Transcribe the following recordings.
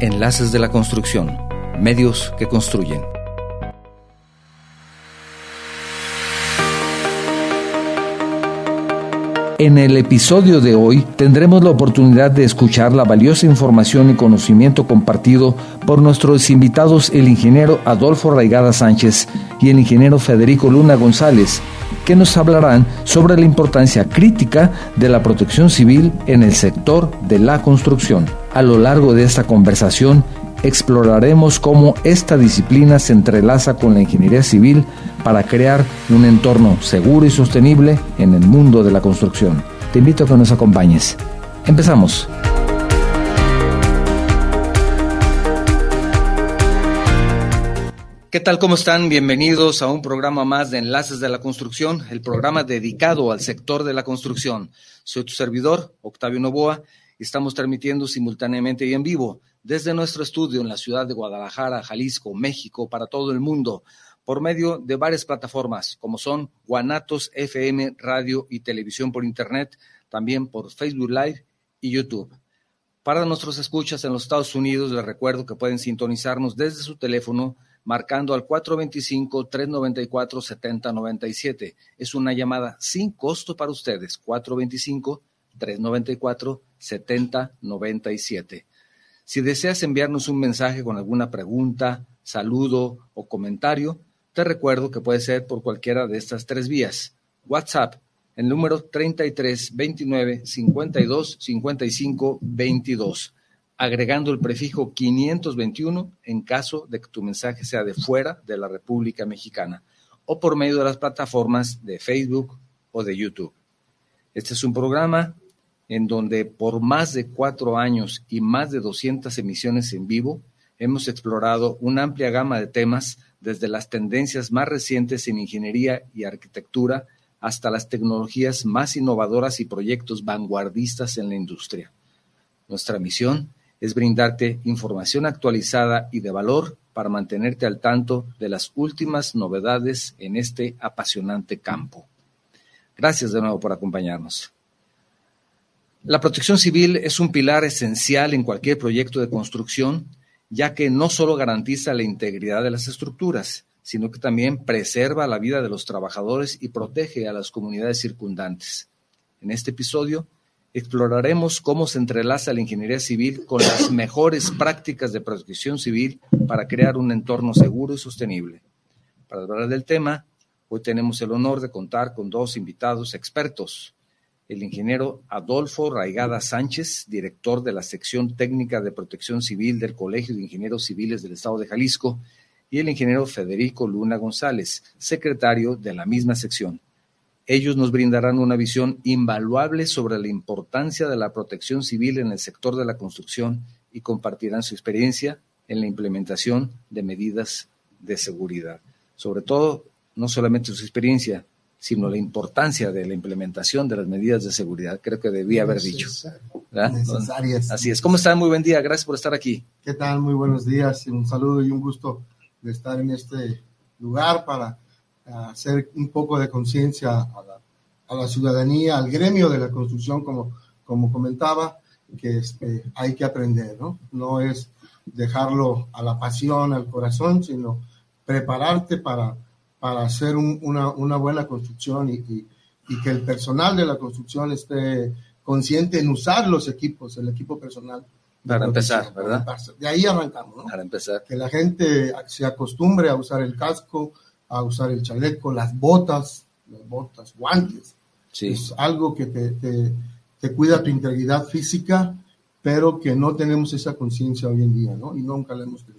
Enlaces de la Construcción, medios que construyen. En el episodio de hoy tendremos la oportunidad de escuchar la valiosa información y conocimiento compartido por nuestros invitados el ingeniero Adolfo Raigada Sánchez y el ingeniero Federico Luna González, que nos hablarán sobre la importancia crítica de la protección civil en el sector de la construcción. A lo largo de esta conversación exploraremos cómo esta disciplina se entrelaza con la ingeniería civil para crear un entorno seguro y sostenible en el mundo de la construcción. Te invito a que nos acompañes. Empezamos. ¿Qué tal? ¿Cómo están? Bienvenidos a un programa más de Enlaces de la Construcción, el programa dedicado al sector de la construcción. Soy tu servidor, Octavio Novoa, y estamos transmitiendo simultáneamente y en vivo desde nuestro estudio en la ciudad de Guadalajara, Jalisco, México, para todo el mundo, por medio de varias plataformas, como son Guanatos FM, radio y televisión por Internet, también por Facebook Live y YouTube. Para nuestros escuchas en los Estados Unidos, les recuerdo que pueden sintonizarnos desde su teléfono marcando al 425-394-7097. Es una llamada sin costo para ustedes, 425-394-7097. Si deseas enviarnos un mensaje con alguna pregunta, saludo o comentario, te recuerdo que puede ser por cualquiera de estas tres vías. WhatsApp, el número 33 29 52 55 22, agregando el prefijo 521 en caso de que tu mensaje sea de fuera de la República Mexicana o por medio de las plataformas de Facebook o de YouTube. Este es un programa en donde por más de cuatro años y más de 200 emisiones en vivo, hemos explorado una amplia gama de temas desde las tendencias más recientes en ingeniería y arquitectura hasta las tecnologías más innovadoras y proyectos vanguardistas en la industria. Nuestra misión es brindarte información actualizada y de valor para mantenerte al tanto de las últimas novedades en este apasionante campo. Gracias de nuevo por acompañarnos. La protección civil es un pilar esencial en cualquier proyecto de construcción, ya que no solo garantiza la integridad de las estructuras, sino que también preserva la vida de los trabajadores y protege a las comunidades circundantes. En este episodio exploraremos cómo se entrelaza la ingeniería civil con las mejores prácticas de protección civil para crear un entorno seguro y sostenible. Para hablar del tema, hoy tenemos el honor de contar con dos invitados expertos el ingeniero Adolfo Raigada Sánchez, director de la sección técnica de protección civil del Colegio de Ingenieros Civiles del Estado de Jalisco, y el ingeniero Federico Luna González, secretario de la misma sección. Ellos nos brindarán una visión invaluable sobre la importancia de la protección civil en el sector de la construcción y compartirán su experiencia en la implementación de medidas de seguridad. Sobre todo, no solamente su experiencia, sino la importancia de la implementación de las medidas de seguridad. Creo que debía haber dicho. Necesarias. Así es. ¿Cómo están? Muy buen día. Gracias por estar aquí. ¿Qué tal? Muy buenos días. Un saludo y un gusto de estar en este lugar para hacer un poco de conciencia a la, a la, ciudadanía, al gremio de la construcción, como, como comentaba, que este, hay que aprender, ¿no? No es dejarlo a la pasión, al corazón, sino prepararte para para hacer una, una, buena construcción y, y, que el personal de la construcción esté consciente en usar los equipos, el equipo personal. Para empezar, ¿verdad? De ahí arrancamos, ¿no? Para empezar. Que la gente se acostumbre a usar el casco, a usar el chaleco, las botas, las botas, guantes. Sí. Es algo que te, te, te cuida tu integridad física, pero que no tenemos esa conciencia hoy en día, ¿no? Y nunca la hemos tenido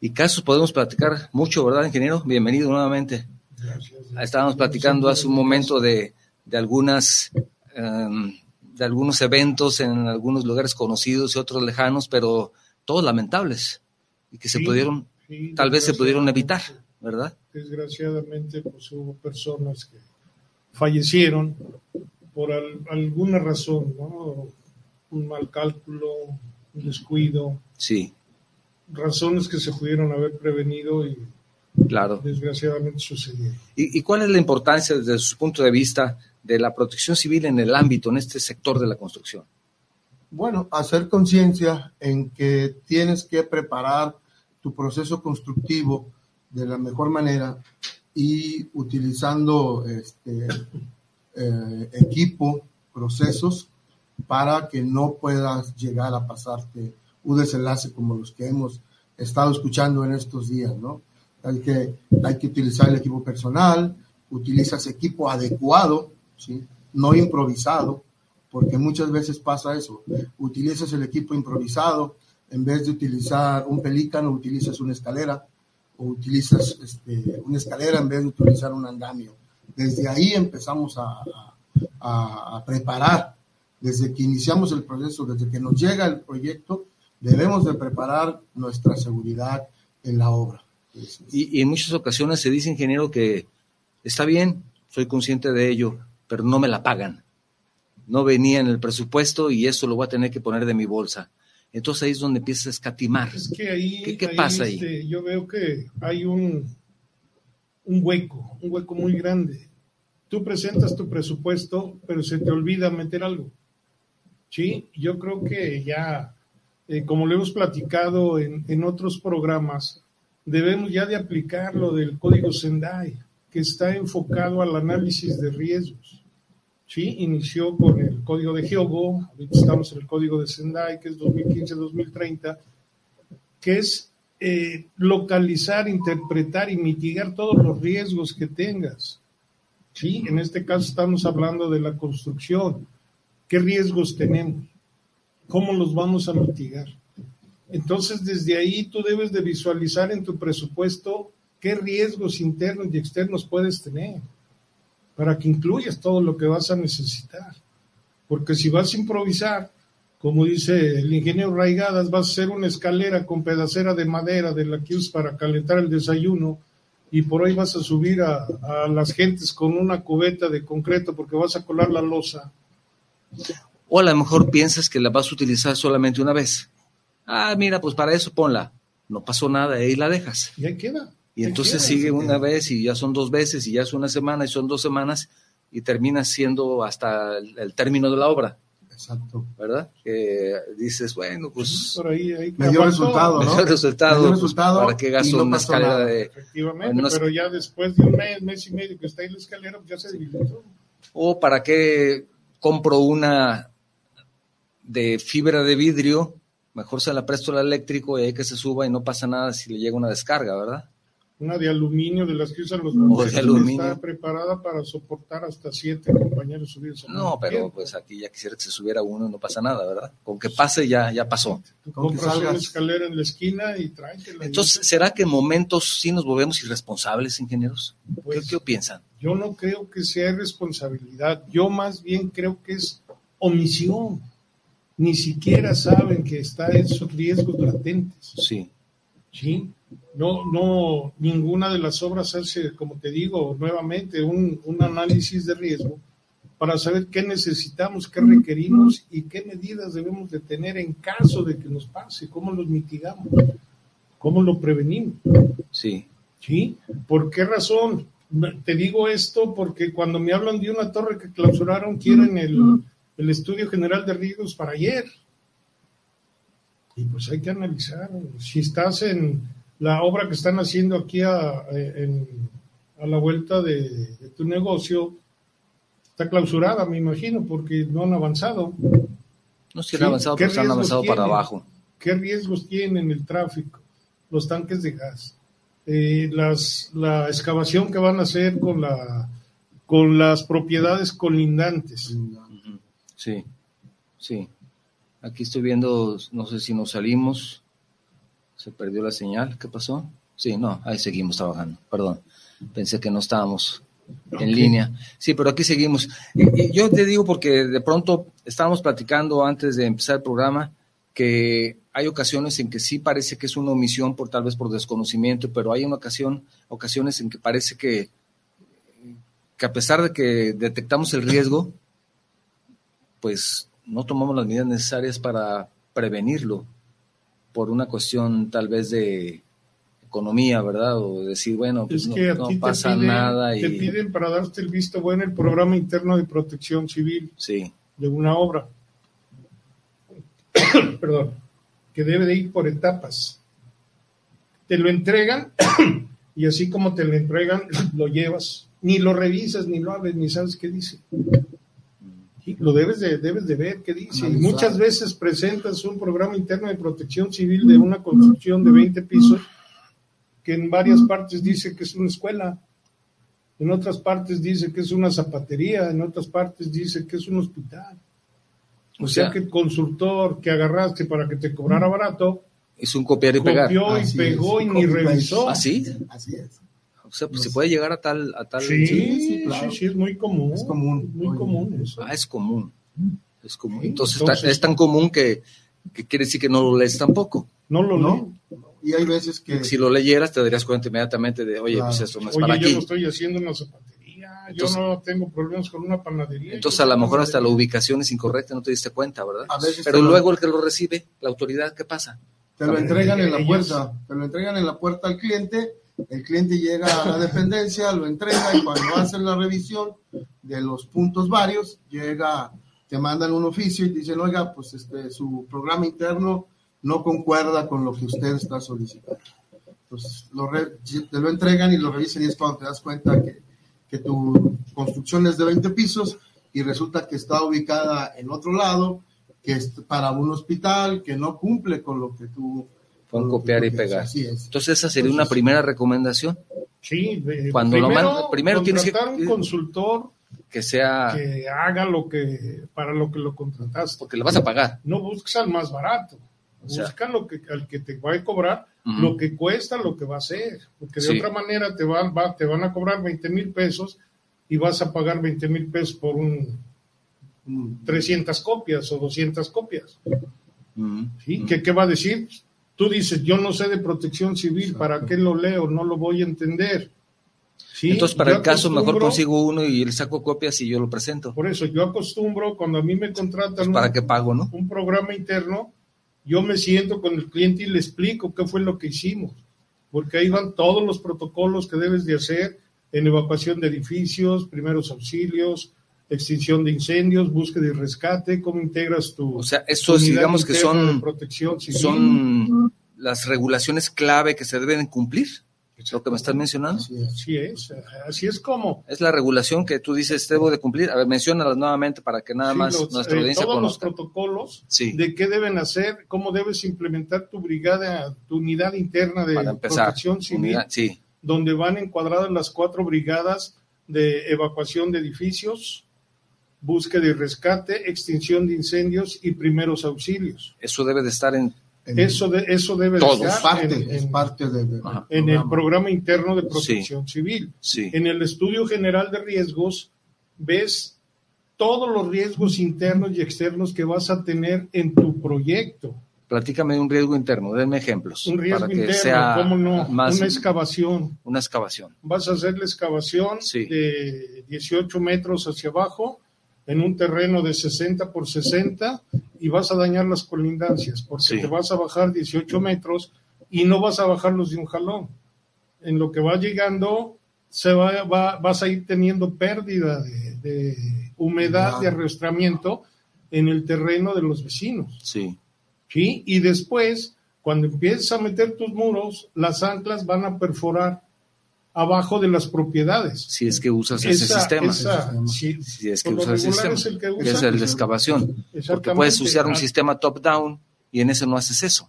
y casos podemos platicar mucho, ¿verdad, ingeniero? Bienvenido nuevamente. Gracias. Estábamos platicando hace un momento de, de algunas um, de algunos eventos en algunos lugares conocidos y otros lejanos, pero todos lamentables y que se sí, pudieron, sí, tal vez se pudieron evitar, ¿verdad? Desgraciadamente, pues hubo personas que fallecieron por al, alguna razón, ¿no? Un mal cálculo, un descuido. Sí razones que se pudieron haber prevenido y claro. desgraciadamente sucedieron. ¿Y, ¿Y, cuál es la importancia desde su punto de vista de la protección civil en el ámbito, en este sector de la construcción? Bueno, hacer conciencia en que tienes que preparar tu proceso constructivo de la mejor manera y utilizando este, eh, equipo, procesos, para que no puedas llegar a pasarte un desenlace como los que hemos estado escuchando en estos días, ¿no? Hay que, hay que utilizar el equipo personal, utilizas equipo adecuado, ¿sí? No improvisado, porque muchas veces pasa eso. Utilizas el equipo improvisado, en vez de utilizar un pelícano, utilizas una escalera, o utilizas este, una escalera en vez de utilizar un andamio. Desde ahí empezamos a, a, a preparar, desde que iniciamos el proceso, desde que nos llega el proyecto, debemos de preparar nuestra seguridad en la obra. Y, y, en muchas ocasiones se dice, ingeniero, que está bien, soy consciente de ello, pero no me la pagan. No venía en el presupuesto y eso lo voy a tener que poner de mi bolsa. Entonces ahí es donde empiezas a escatimar. Es que ahí, ¿Qué, qué ahí, pasa ahí? este, yo veo que hay un, un hueco, un hueco muy grande. Tú presentas tu presupuesto, pero se te olvida meter algo. Sí, yo creo que ya eh, como lo hemos platicado en, en, otros programas, debemos ya de aplicar lo del código Sendai, que está enfocado al análisis de riesgos. Sí, inició con el código de Hyogo, estamos en el código de Sendai, que es 2015-2030, que es eh, localizar, interpretar y mitigar todos los riesgos que tengas. Sí, en este caso estamos hablando de la construcción. ¿Qué riesgos tenemos? ¿Cómo los vamos a mitigar? Entonces, desde ahí tú debes de visualizar en tu presupuesto qué riesgos internos y externos puedes tener para que incluyas todo lo que vas a necesitar. Porque si vas a improvisar, como dice el ingeniero Raigadas, vas a hacer una escalera con pedacera de madera de la que usas para calentar el desayuno y por ahí vas a subir a, a las gentes con una cubeta de concreto porque vas a colar la losa. O a lo mejor piensas que la vas a utilizar solamente una vez. Ah, mira, pues para eso ponla. No pasó nada, ahí la dejas. Y ahí queda. Y entonces queda, sigue una queda. vez y ya son dos veces y ya es una semana y son dos semanas y termina siendo hasta el, el término de la obra, Exacto. ¿verdad? Que dices, bueno, pues Por ahí, ahí Me dio resultado, me ¿no? dio resultado, Me dio resultado ¿para qué gasto no una escalera nada. de... Efectivamente, pero ya después de un mes, mes y medio que está ahí la escalera, pues ya se debilitó. O para qué compro una de fibra de vidrio, mejor se la presto al eléctrico y ahí que se suba y no pasa nada si le llega una descarga, ¿verdad? Una de aluminio, de las que usan los de bomberos, aluminio. está preparada para soportar hasta siete compañeros subidos. No, pero tiempo. pues aquí ya quisiera que se subiera uno y no pasa nada, ¿verdad? Con que pase ya, ya pasó. Tú Con que compras una escalera en la esquina y tráetela. Entonces, ¿será que en momentos sí nos volvemos irresponsables, ingenieros? ¿Qué, Pues, qué piensan? Yo no creo que sea responsabilidad, yo más bien creo que es omisión. Ni siquiera saben que están esos riesgos latentes. Sí, ¿sí? No, no, ninguna de las obras hace, como te digo, nuevamente un, un análisis de riesgo para saber qué necesitamos, qué requerimos y qué medidas debemos de tener en caso de que nos pase, cómo los mitigamos, cómo lo prevenimos. sí. ¿Sí? ¿Por qué razón? Te digo esto porque cuando me hablan de una torre que clausuraron, quieren el, el estudio general de riesgos para ayer. Y pues hay que analizar. Si estás en la obra que están haciendo aquí a, en- a la vuelta de, de tu negocio, está clausurada, me imagino, porque no han avanzado. No se han avanzado, ¿qué pero se han avanzado para abajo. ¿Qué riesgos tienen el tráfico? Los tanques de gas, eh, las, la excavación que van a hacer con, la, con las propiedades colindantes. Sí, sí. Aquí estoy viendo, no sé si nos salimos. Se perdió la señal. ¿Qué pasó? Sí, no, ahí seguimos trabajando. Perdón. Pensé que no estábamos en línea. Sí, pero aquí seguimos. Y, y yo te digo porque de pronto estábamos platicando antes de empezar el programa que hay ocasiones en que sí parece que es una omisión por tal vez por desconocimiento, pero hay una ocasión, ocasiones en que parece que, que a pesar de que detectamos el riesgo, pues no tomamos las medidas necesarias para prevenirlo por una cuestión tal vez de economía, ¿verdad? O decir, bueno, pues Es no, que pasa piden, nada y te piden para darte el visto bueno el programa interno de protección civil sí, de una obra. perdón, que debe de ir por etapas. Te lo entregan y así como te lo entregan, lo llevas. Ni lo revisas, ni lo abres, ni sabes qué dice. Lo debes de, debes de ver qué dice. Y muchas veces presentas un programa interno de protección civil de una construcción de 20 pisos que en varias partes dice que es una escuela, en otras partes dice que es una zapatería, en otras partes dice que es un hospital. O, sea, que el consultor que agarraste para que te cobrara barato es un copiar y pegar. Copió y pegó y ni revisó. ¿Así? Así es. O sea, pues se puede llegar a tal... A tal... Sí, sí, sí, es muy común. Es común. Muy común eso. Ah, es común. Es común. Entonces, es tan común que, que, quiere decir que no lo lees tampoco. No lo no. Y hay veces que... Si lo leyeras te darías cuenta inmediatamente de, oye, pues esto no es para aquí. Oye, yo no estoy haciendo una zapatería, yo no tengo problemas con una panadería. Entonces, a lo mejor hasta la ubicación es incorrecta, no te diste cuenta, ¿verdad? A veces Pero luego el que lo recibe, la autoridad, ¿qué pasa? Te lo entregan en la puerta, te lo entregan en la puerta al cliente, el cliente llega a la dependencia, lo entrega y cuando hacen la revisión de los puntos varios, llega, te mandan un oficio y dicen, oiga, pues este, su programa interno no concuerda con lo que usted está solicitando. Entonces, lo te lo entregan y lo revisan y es cuando te das cuenta que, que tu construcción es de 20 pisos y resulta que está ubicada en otro lado que es para un hospital que no cumple con lo que tú... Con copiar y pegar. Es. Entonces esa sería una primera recomendación. Sí, de, Cuando primero, lo man- primero tienes que- contratar un consultor Que sea... que haga lo que para lo que lo contrataste. Porque le vas a pagar. No busques al más barato. O sea- Busca lo que, al que te va a cobrar lo que cuesta, lo que va a hacer. Porque de Sí. otra manera te van, va- te van a cobrar 20 mil pesos y vas a pagar 20 mil pesos por un Mm, 300 copias o 200 copias. Mm, ¿sí? mm. ¿Qué, ¿Qué va a decir? Tú dices, yo no sé de protección civil, ¿para qué lo leo? No lo voy a entender. ¿Sí? Entonces, para Yo el caso, mejor consigo uno y le saco copias y yo lo presento. Por eso, yo acostumbro, cuando a mí me contratan Pues, un- ¿Para qué pago, no? un programa interno, yo me siento con el cliente y le explico qué fue lo que hicimos, porque ahí van todos los protocolos que debes de hacer en evacuación de edificios, primeros auxilios, extinción de incendios, búsqueda y rescate, cómo integras tu O sea, unidad digamos que son, protección civil. son las regulaciones clave que se deben cumplir. Lo que me estás mencionando. así es. Así es, así es como Es la regulación que tú dices debo de cumplir. A ver, menciónalas nuevamente para que nada Sí, más los- nuestra eh, audiencia todos los protocolos Sí. de qué deben hacer, cómo debes implementar tu brigada, tu unidad interna de empezar, protección civil, unidad- sí, donde van encuadradas las cuatro brigadas de evacuación de edificios, búsqueda y rescate, extinción de incendios y primeros auxilios. eso debe de estar en En- Eso, de, eso debe de estar parte, en, es parte de, de- Ajá. en el programa interno de protección civil. sí. En el estudio general de riesgos ves todos los riesgos internos y externos que vas a tener en tu proyecto. Platícame de un riesgo interno, denme ejemplos. Un riesgo para que interno, sea ¿cómo no? más Una excavación. una excavación. Vas a hacer la excavación Sí. de 18 metros hacia abajo en un terreno de 60 por 60 y vas a dañar las colindancias porque Sí. te vas a bajar 18 metros y no vas a bajarlos de un jalón. En lo que va llegando se va, va- vas a ir teniendo pérdida de, de humedad, de arrastramiento en el terreno de los vecinos. Sí. ¿sí? Y después, cuando empieces a meter tus muros, las anclas van a perforar abajo de las propiedades. Si es que usas ese Esa- sistema. esa- sí, si es que usas ese regular sistema. es el que que usa. es el de excavación. Porque puedes usar un Ah, sistema top-down y en ese no haces eso.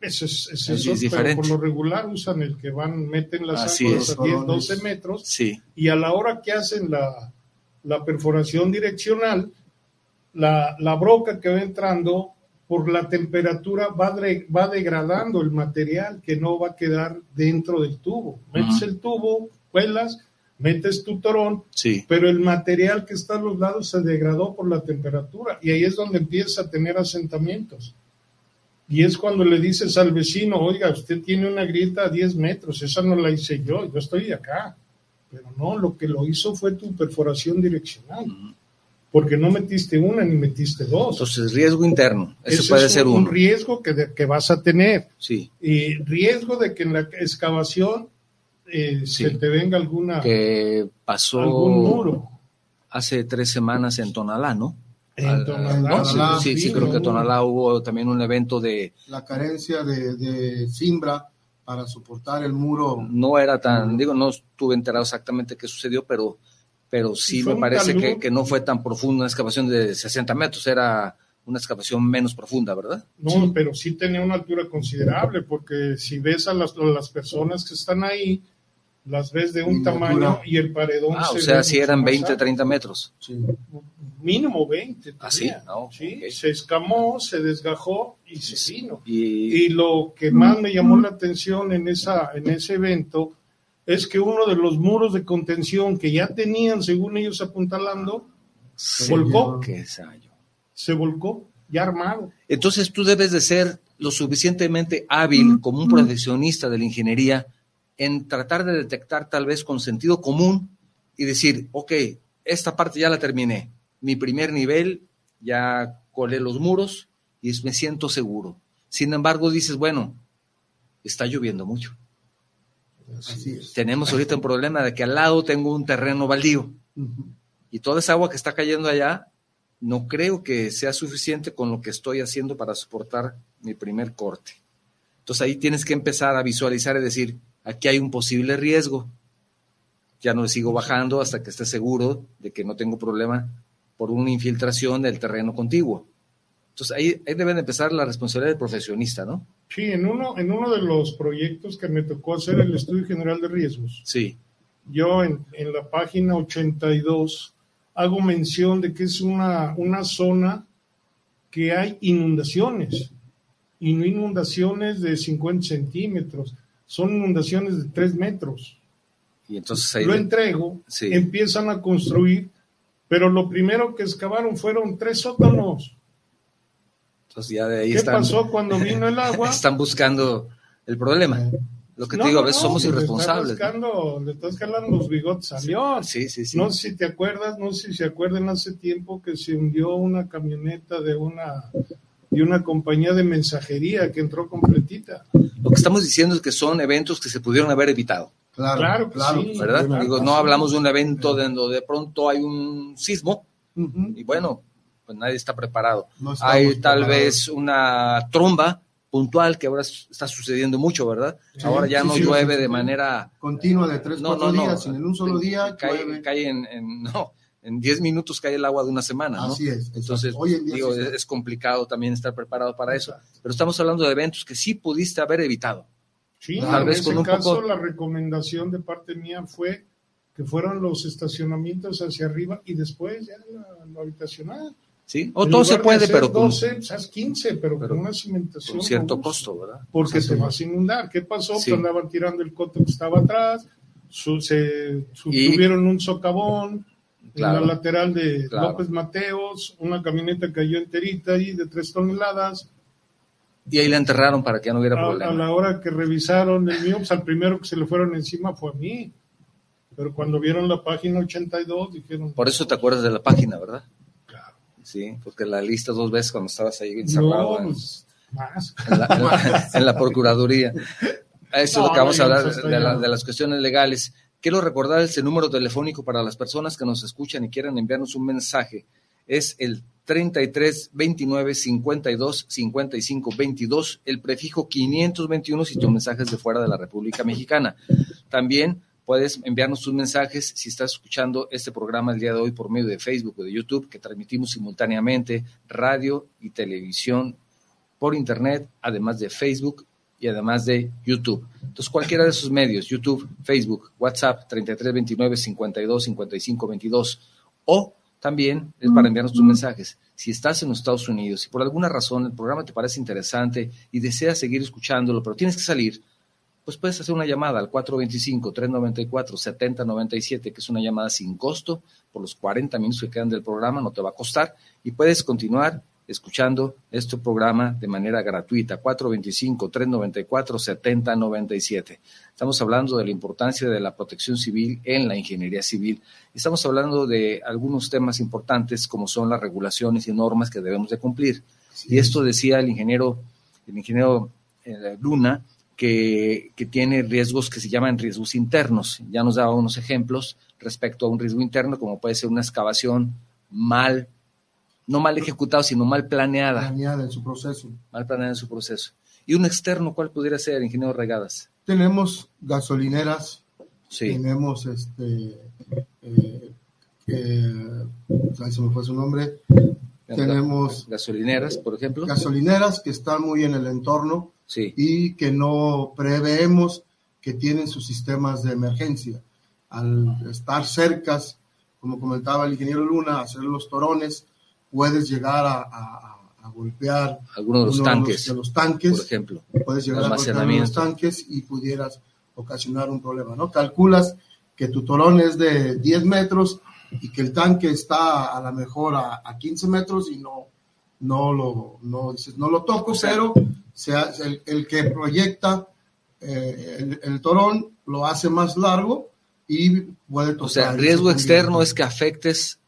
Eso es, es Es- eso, es pero diferente. por lo regular usan el que van, meten las Así es. a 10, 12 metros Sí. y a la hora que hacen la, la perforación direccional, la, la broca que va entrando, por la temperatura va, dre- va degradando el material que no va a quedar dentro del tubo. Metes el tubo, cuelas, metes tu torón, Sí. pero el material que está a los lados se degradó por la temperatura y ahí es donde empieza a tener asentamientos. Y es cuando le dices al vecino, oiga, usted tiene una grieta a 10 metros, esa no la hice yo, yo estoy acá. Pero no, lo que lo hizo fue tu perforación direccional, porque no metiste una ni metiste dos. Entonces, riesgo interno. Ese Ese puede es ser un, uno. un riesgo que, de- que vas a tener. Sí. Y riesgo de que en la excavación eh, Sí. se te venga alguna, Que pasó algún muro. hace tres semanas en Tonalá, ¿no? En Tonalá, sí, sí, creo que en Tonalá hubo también un evento de... La carencia de, de Simbra para soportar el muro. No era tan, digo, no estuve enterado exactamente qué sucedió, pero, pero sí me parece que, que, no fue tan profunda una excavación de 60 metros, era una excavación menos profunda, ¿verdad? No, pero sí tenía una altura considerable, porque si ves a las, a las personas que están ahí, las ves de un tamaño y el paredón. Ah, o sea, si eran 20, 30 metros. Sí. Mínimo 20. Ah, sí, ¿sí? Se escamó, se desgajó y se vino. Y... y... lo que más me llamó la atención en, esa, en ese evento es que uno de los muros de contención que ya tenían, según ellos apuntalando, se volcó. Se volcó, ya armado. Entonces tú debes de ser lo suficientemente hábil como un profesionista de la ingeniería en tratar de detectar tal vez con sentido común y decir, ok, esta parte ya la terminé, mi primer nivel, ya colé los muros y me siento seguro. Sin embargo, dices, bueno, está lloviendo mucho. Tenemos ahorita un problema de que al lado tengo un terreno baldío y toda esa agua que está cayendo allá no creo que sea suficiente con lo que estoy haciendo para soportar mi primer corte. Entonces ahí tienes que empezar a visualizar y decir, aquí hay un posible riesgo. Ya no sigo bajando hasta que esté seguro de que no tengo problema por una infiltración del terreno contiguo. Entonces ahí, ahí debe empezar la responsabilidad del profesionista, ¿no? Sí, en uno, en uno de los proyectos que me tocó hacer el Estudio General de Riesgos. Sí. Yo en, en la página 82 hago mención de que es una, una zona que hay inundaciones y no inundaciones de 50 centímetros, son inundaciones de 3 metros. Y entonces ahí lo entrego, empiezan a construir, pero lo primero que excavaron fueron tres sótanos. Entonces ya de ahí ¿Qué pasó cuando vino el agua? Están buscando el problema. Lo que te digo, a veces somos irresponsables. Le estás, le estás jalando los bigotes a León. Sí, sí, sí. No sé si te acuerdas, no sé si se acuerdan hace tiempo que se hundió una camioneta de una y una compañía de mensajería que entró completita. Lo que estamos diciendo es que son eventos que se pudieron haber evitado. Claro, claro, sí, ¿verdad? Digo, no hablamos de un evento donde de pronto hay un sismo y bueno, pues nadie está preparado. hay tal vez una tromba puntual que ahora está sucediendo mucho, ¿verdad? ahora ya no llueve de manera continua de tres, no, cuatro días, sino en un solo día cae, cae en, no, en 10 minutos cae el agua de una semana, ¿no? Así es. Entonces, digo, es, complicado también estar preparado para eso. Pero estamos hablando de eventos que sí pudiste haber evitado. Sí, tal vez en ese caso la recomendación de parte mía fue que fueran los estacionamientos hacia arriba y después ya la, habitacional. Sí, o todo se puede, pero 12, con... 15, pero, con una cimentación. Con cierto costo, ¿verdad? Porque te vas a inundar. ¿Qué pasó? Que andaban tirando el coto que estaba atrás, se tuvieron un socavón, en la lateral de López Mateos, una camioneta cayó enterita ahí de tres toneladas. Y ahí la enterraron para que no hubiera problema. A la hora que revisaron el mío, pues al primero que se le fueron encima fue a mí. Pero cuando vieron la página 82 dijeron... Por eso te acuerdas de la página, ¿verdad? Sí, porque la lista dos veces cuando estabas ahí encerrado. No, pues, más. En la, Procuraduría. Eso es lo que vamos a hablar de, de las cuestiones legales. Quiero recordarles el número telefónico para las personas que nos escuchan y quieran enviarnos un mensaje. Es el 33 29 52 55 22, el prefijo 521 si tu mensaje es de fuera de la República Mexicana. También puedes enviarnos tus mensajes si estás escuchando este programa el día de hoy por medio de Facebook o de YouTube, que transmitimos simultáneamente radio y televisión por Internet, además de Facebook y además de YouTube. Entonces, cualquiera de esos medios, YouTube, Facebook, WhatsApp, 3329 52 55 22, o también es para enviarnos tus mensajes. Si estás en los Estados Unidos y por alguna razón el programa te parece interesante y deseas seguir escuchándolo, pero tienes que salir, pues puedes hacer una llamada al 425-394-7097, que es una llamada sin costo por los 40 minutos que quedan del programa, no te va a costar, y puedes continuar escuchando este programa de manera gratuita, 425-394-7097. Estamos hablando de la importancia de la protección civil en la ingeniería civil. Estamos hablando de algunos temas importantes como son las regulaciones y normas que debemos de cumplir. Y esto decía el ingeniero, el ingeniero eh, Luna, que, que, tiene riesgos que se llaman riesgos internos. Ya nos daba unos ejemplos respecto a un riesgo interno, como puede ser una excavación mal No mal ejecutado, sino mal planeada. Planeada en su proceso. Mal planeada en su proceso. ¿Y un externo cuál pudiera ser, ingeniero Regadas? Tenemos gasolineras, Sí. tenemos este, eh, eh, ahí se me fue su nombre, tenemos gasolineras, por ejemplo. gasolineras que están muy en el entorno Sí. y que no preveemos que tienen sus sistemas de emergencia. Al estar cercas, como comentaba el ingeniero Luna, hacer los torones, puedes llegar a, a- a golpear Algunos de los tanques, de los tanques, por ejemplo. puedes llegar a golpear los tanques y pudieras ocasionar un problema, ¿no? Calculas que tu torón es de 10 metros y que el tanque está a lo mejor a, a 15 metros y no, no lo, no, dices, no lo toco, pero se hace- el, el que proyecta eh, el, el torón lo hace más largo y puede tocar. O sea, ese riesgo externo es que afectes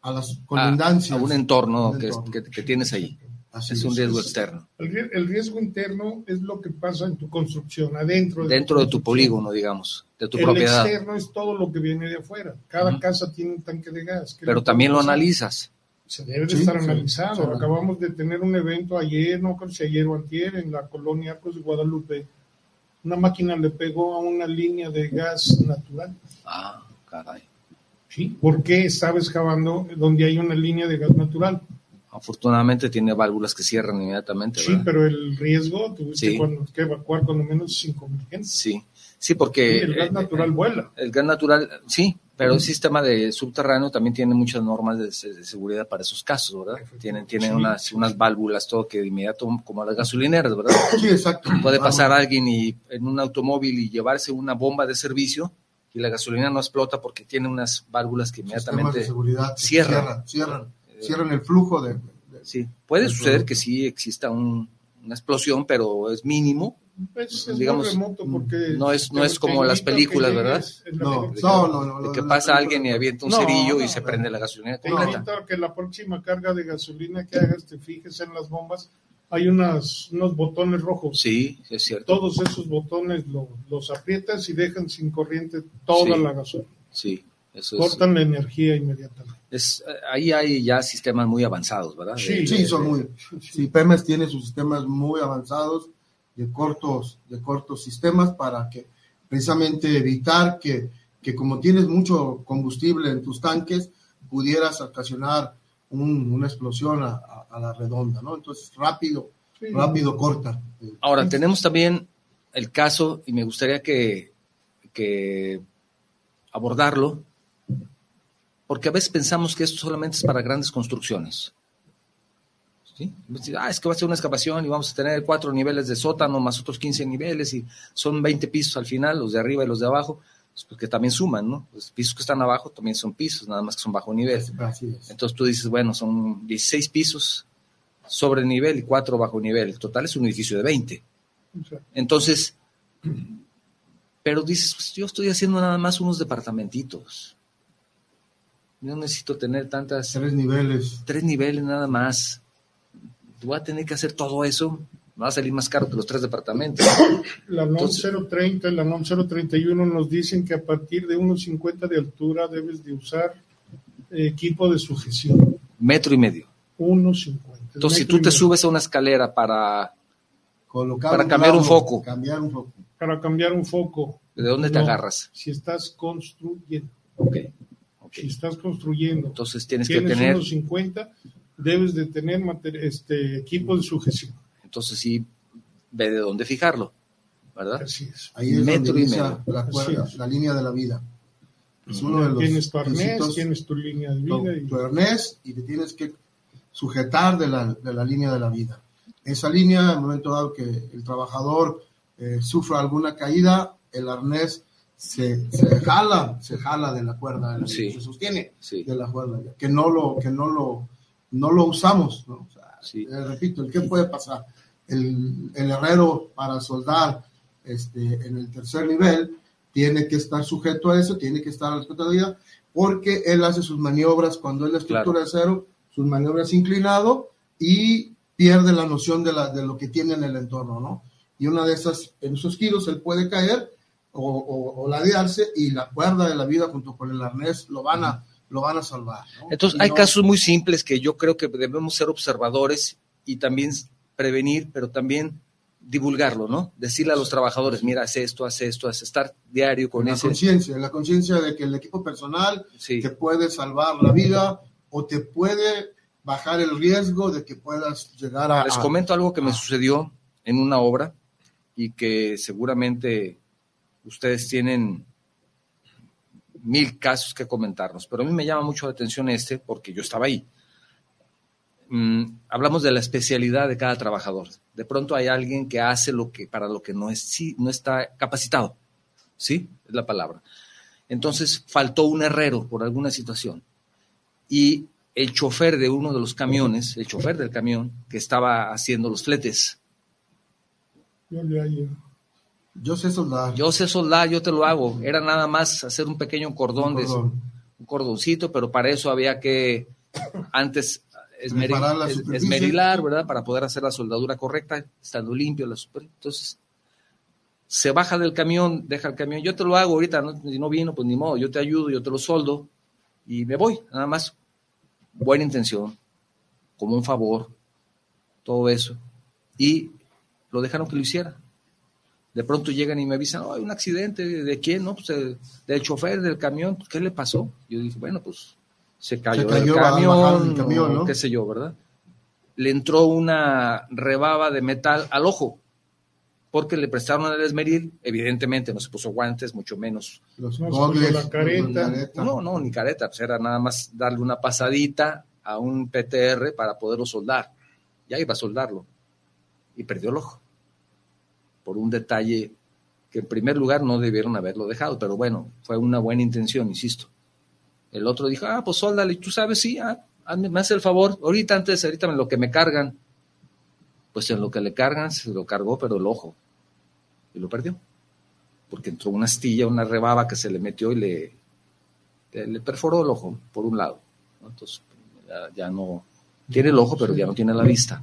a las a, colindancias. a un entorno, Un que, entorno. que- que tienes ahí. Así Es un es. riesgo externo. El, rie- el riesgo interno es lo que pasa en tu construcción, adentro de Dentro de tu polígono, digamos, de tu el propiedad. externo es todo lo que viene de afuera. Cada casa tiene un tanque de gas. ¿Qué Pero también lo analizas. Se debe de Sí, estar analizado. sí. Acabamos de tener un evento ayer, no creo si ayer o antier, en la colonia Arcos de Guadalupe. Una máquina le pegó a una línea de gas natural. Ah, caray. ¿Sí? ¿Por qué estaba excavando donde hay una línea de gas natural? Afortunadamente tiene válvulas que cierran inmediatamente, Sí, ¿verdad? pero el riesgo, tuviste Sí. cuando- que evacuar cuando menos 5.000 gentes. Sí, sí, Sí, porque el gas eh, natural vuela. el gas natural, sí, pero el sistema de subterráneo también tiene muchas normas de, se- de seguridad para esos casos, ¿verdad? Tienen, tienen Sí. unas, unas válvulas, todo que de inmediato, como las gasolineras, ¿verdad? Sí, exacto. Puede Vamos. pasar alguien y en un automóvil y llevarse una bomba de servicio y la gasolina no explota porque tiene unas válvulas que sistemas de inmediatamente seguridad cierran. cierran, cierran, cierran el flujo de, de- Sí, puede suceder producto. que sí exista un- una explosión, pero es mínimo. Pues es digamos, remoto porque no es- no es como las películas, ¿verdad? no, no, no, no, De lo que pasa alguien y avienta un No, cerillo y no, se no. prende la gasolina Te completa. invito a que la próxima carga de gasolina que hagas te fijes en las bombas. Hay unas, unos botones rojos. Sí, es cierto. Todos esos botones lo- los aprietas y dejan sin corriente toda Sí. la gasolina. Sí, eso es, Cortan la energía inmediatamente. Es- eh, Ahí hay ya sistemas muy avanzados, ¿verdad? Sí. De- Sí, son muy. Sí, Pemex tiene sus sistemas muy avanzados de cortos, de cortos sistemas para que precisamente evitar que, que como tienes mucho combustible en tus tanques, pudieras ocasionar un- una explosión a, a- a la redonda, ¿no? Entonces, rápido, Sí. rápido corta. Ahora, tenemos también el caso, y me gustaría que, que abordarlo, porque a veces pensamos que esto solamente es para grandes construcciones. ¿Sí? Ah, es que va a ser una excavación y vamos a tener cuatro niveles de sótano más otros 15 niveles y son 20 pisos al final, los de arriba y los de abajo, pues porque también suman, ¿no? Los pisos que están abajo también son pisos, nada más que son bajo nivel. Entonces tú dices, bueno, son 16 pisos sobre nivel y 4 bajo nivel. El total es un edificio de 20. O sea, Entonces, pero dices, pues yo estoy haciendo nada más unos departamentitos. No necesito tener tantas, Tres niveles. tres niveles nada más. Voy a tener que hacer todo eso. Me va a salir más caro que los tres departamentos. La NOM Entonces- 030 y la NOM 031 nos dicen que a partir de unos 50 de altura debes de usar equipo de sujeción. Metro y medio. 1.50. Entonces, si tú te medio. subes a una escalera para... Colocar Para cambiar un foco. Cambiar un foco. Para cambiar un foco. ¿De dónde te agarras? Si estás construyendo. Ok. Si estás construyendo. Entonces tienes que tener... unos 50, debes de tener este equipo de sujeción. Entonces sí, ve de dónde fijarlo, ¿verdad? Así es. Ahí es Metro donde y medio. la, cuerda, la línea de la vida. Es uno de los tienes tu arnés, tienes tu línea de vida. y- tu arnés y te tienes que sujetar de la, de la línea de la vida. Esa línea, en el momento dado que el trabajador eh, sufra alguna caída, el arnés se, se jala, se jala de la cuerda, de la Sí. se sostiene Sí, de la cuerda, que no lo, que no lo, no lo usamos. ¿no? O sea, Sí. eh, repito, ¿el qué puede pasar? El, el herrero para soldar este, en el tercer nivel tiene que estar sujeto a eso, tiene que estar de la porque él hace sus maniobras cuando es la estructura de cero, sus maniobras inclinado y pierde la noción de, la, de lo que tiene en el entorno, ¿no? Y una de esas, en esos giros, él puede caer o, o, o ladearse y la cuerda de la vida junto con el arnés lo van a, lo van a salvar. Entonces, hay casos muy simples que yo creo que debemos ser observadores y también prevenir, pero también divulgarlo, ¿no? Decirle a los trabajadores, mira, haz esto, haz esto, haz estar diario con la ese... conciencia, la conciencia de que el equipo personal te puede salvar la vida o te puede bajar el riesgo de que puedas llegar a... Les comento algo que me sucedió en una obra y que seguramente ustedes tienen mil casos que comentarnos, pero a mí me llama mucho la atención este porque yo estaba ahí. Mm, hablamos de la especialidad de cada trabajador. De pronto hay alguien que hace lo que para lo que no es no está capacitado. ¿Sí? Es la palabra. Entonces faltó un herrero por alguna situación. Y el chofer de uno de los camiones, el chofer del camión que estaba haciendo los fletes. Yo sé soldar. Yo sé soldar, yo te lo hago. Era nada más hacer un pequeño cordón, de un cordoncito, pero para eso había que antes esmerilar, ¿verdad? Para poder hacer la soldadura correcta, estando limpio. La super... Entonces, se baja del camión, deja el camión, yo te lo hago ahorita, ¿no? si no vino, pues ni modo, yo te ayudo, yo te lo soldo y me voy, nada más. Buena intención, como un favor, todo eso. Y lo dejaron que lo hiciera. De pronto llegan y me avisan, hay un accidente, ¿de quién? No, pues del chofer del camión, pues, ¿qué le pasó? Yo dije, bueno, pues se cayó, del camión, qué sé yo, ¿verdad? Le entró una rebaba de metal al ojo, porque le prestaron el esmeril, evidentemente no se puso guantes, mucho menos. Los no, la careta. No, no, ni careta, pues era nada más darle una pasadita a un PTR para poderlo soldar. Ya iba a soldarlo. Y perdió el ojo. Por un detalle que en primer lugar no debieron haberlo dejado, pero bueno, fue una buena intención, insisto. El otro dijo, ah, pues soldale, tú sabes, sí, ah, me hace el favor, ahorita antes, ahorita en lo que me cargan. Pues en lo que le cargan se lo cargó, pero el ojo. Y lo perdió. Porque entró una astilla, una rebaba que se le metió y le, perforó el ojo, por un lado. Entonces, ya, no, tiene el ojo, pero ya no tiene la vista.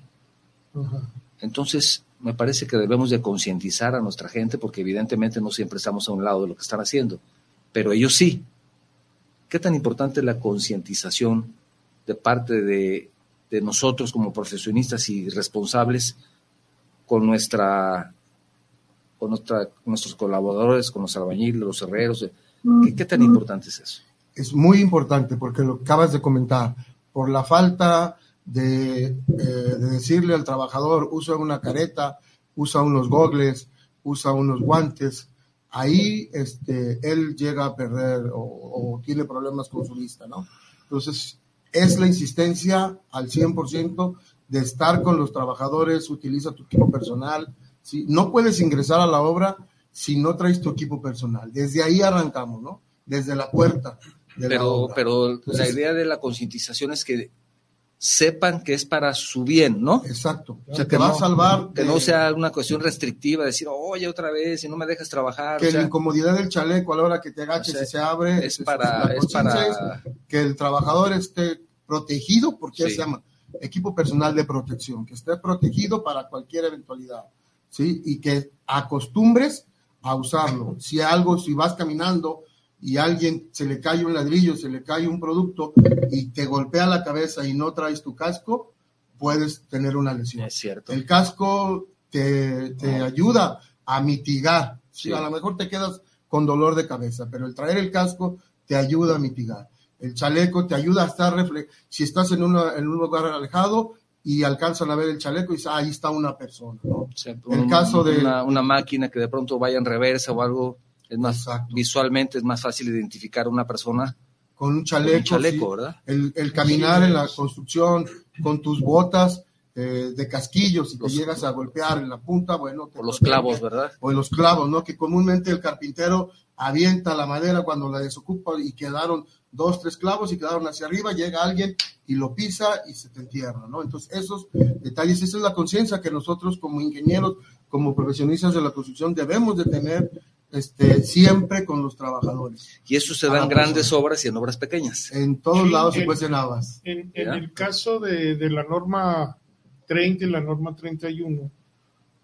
Entonces, me parece que debemos de concientizar a nuestra gente, porque evidentemente no siempre estamos a un lado de lo que están haciendo, pero ellos sí, ¿Qué tan importante es la concientización de parte de, nosotros como profesionistas y responsables con nuestra con, nuestra, nuestros colaboradores, con los albañiles, los herreros? ¿Qué, tan importante es eso? Es muy importante porque lo acabas de comentar, por la falta de, eh, de decirle al trabajador, usa una careta, usa unos gogles, usa unos guantes, ahí este, él llega a perder o, tiene problemas con su vista, ¿no? Entonces, es la insistencia al 100% de estar con los trabajadores, utiliza tu equipo personal. ¿sí? No puedes ingresar a la obra si no traes tu equipo personal. Desde ahí arrancamos, ¿no? Desde la puerta. pero, pero la idea de la concientización es que sepan que es para su bien, ¿no? Exacto. O sea, te va a salvar. Que no sea una cuestión restrictiva, decir, oye, otra vez, y no me dejas trabajar. Que la incomodidad del chaleco a la hora que te agaches y se abre. Es para. Es para... que el trabajador esté protegido, porque se llama equipo personal de protección, que esté protegido para cualquier eventualidad, ¿sí? Y que acostumbres a usarlo. Si algo, si vas caminando y alguien se le cae un ladrillo, se le cae un producto y te golpea la cabeza y no traes tu casco, puedes tener una lesión. Es cierto. El casco te, ayuda a mitigar. Sí. A lo mejor te quedas con dolor de cabeza, pero el traer el casco te ayuda a mitigar. El chaleco te ayuda a estar refle si estás en, en un lugar alejado y alcanzan a ver el chaleco y dicen, ah, ahí está una persona. el caso de una, una, máquina que de pronto vaya en reversa o algo, es más, visualmente es más fácil identificar a una persona con un chaleco, ¿verdad? El, caminar en la construcción con tus botas eh, de casquillos y te llegas a golpear en la punta, bueno. Te los clavos, ¿verdad? O los clavos, ¿no? Que comúnmente el carpintero avienta la madera cuando la desocupa y quedaron dos, tres clavos y quedaron hacia arriba, llega alguien y lo pisa y se te entierra, ¿no? Entonces, esos detalles, esa es la conciencia que nosotros como ingenieros, como profesionistas de la construcción debemos de tener este, siempre con los trabajadores. Y eso se da en grandes obras y en obras pequeñas. En todos lados se cuecen habas. En, en el caso de, de, la norma 30 y la norma 31,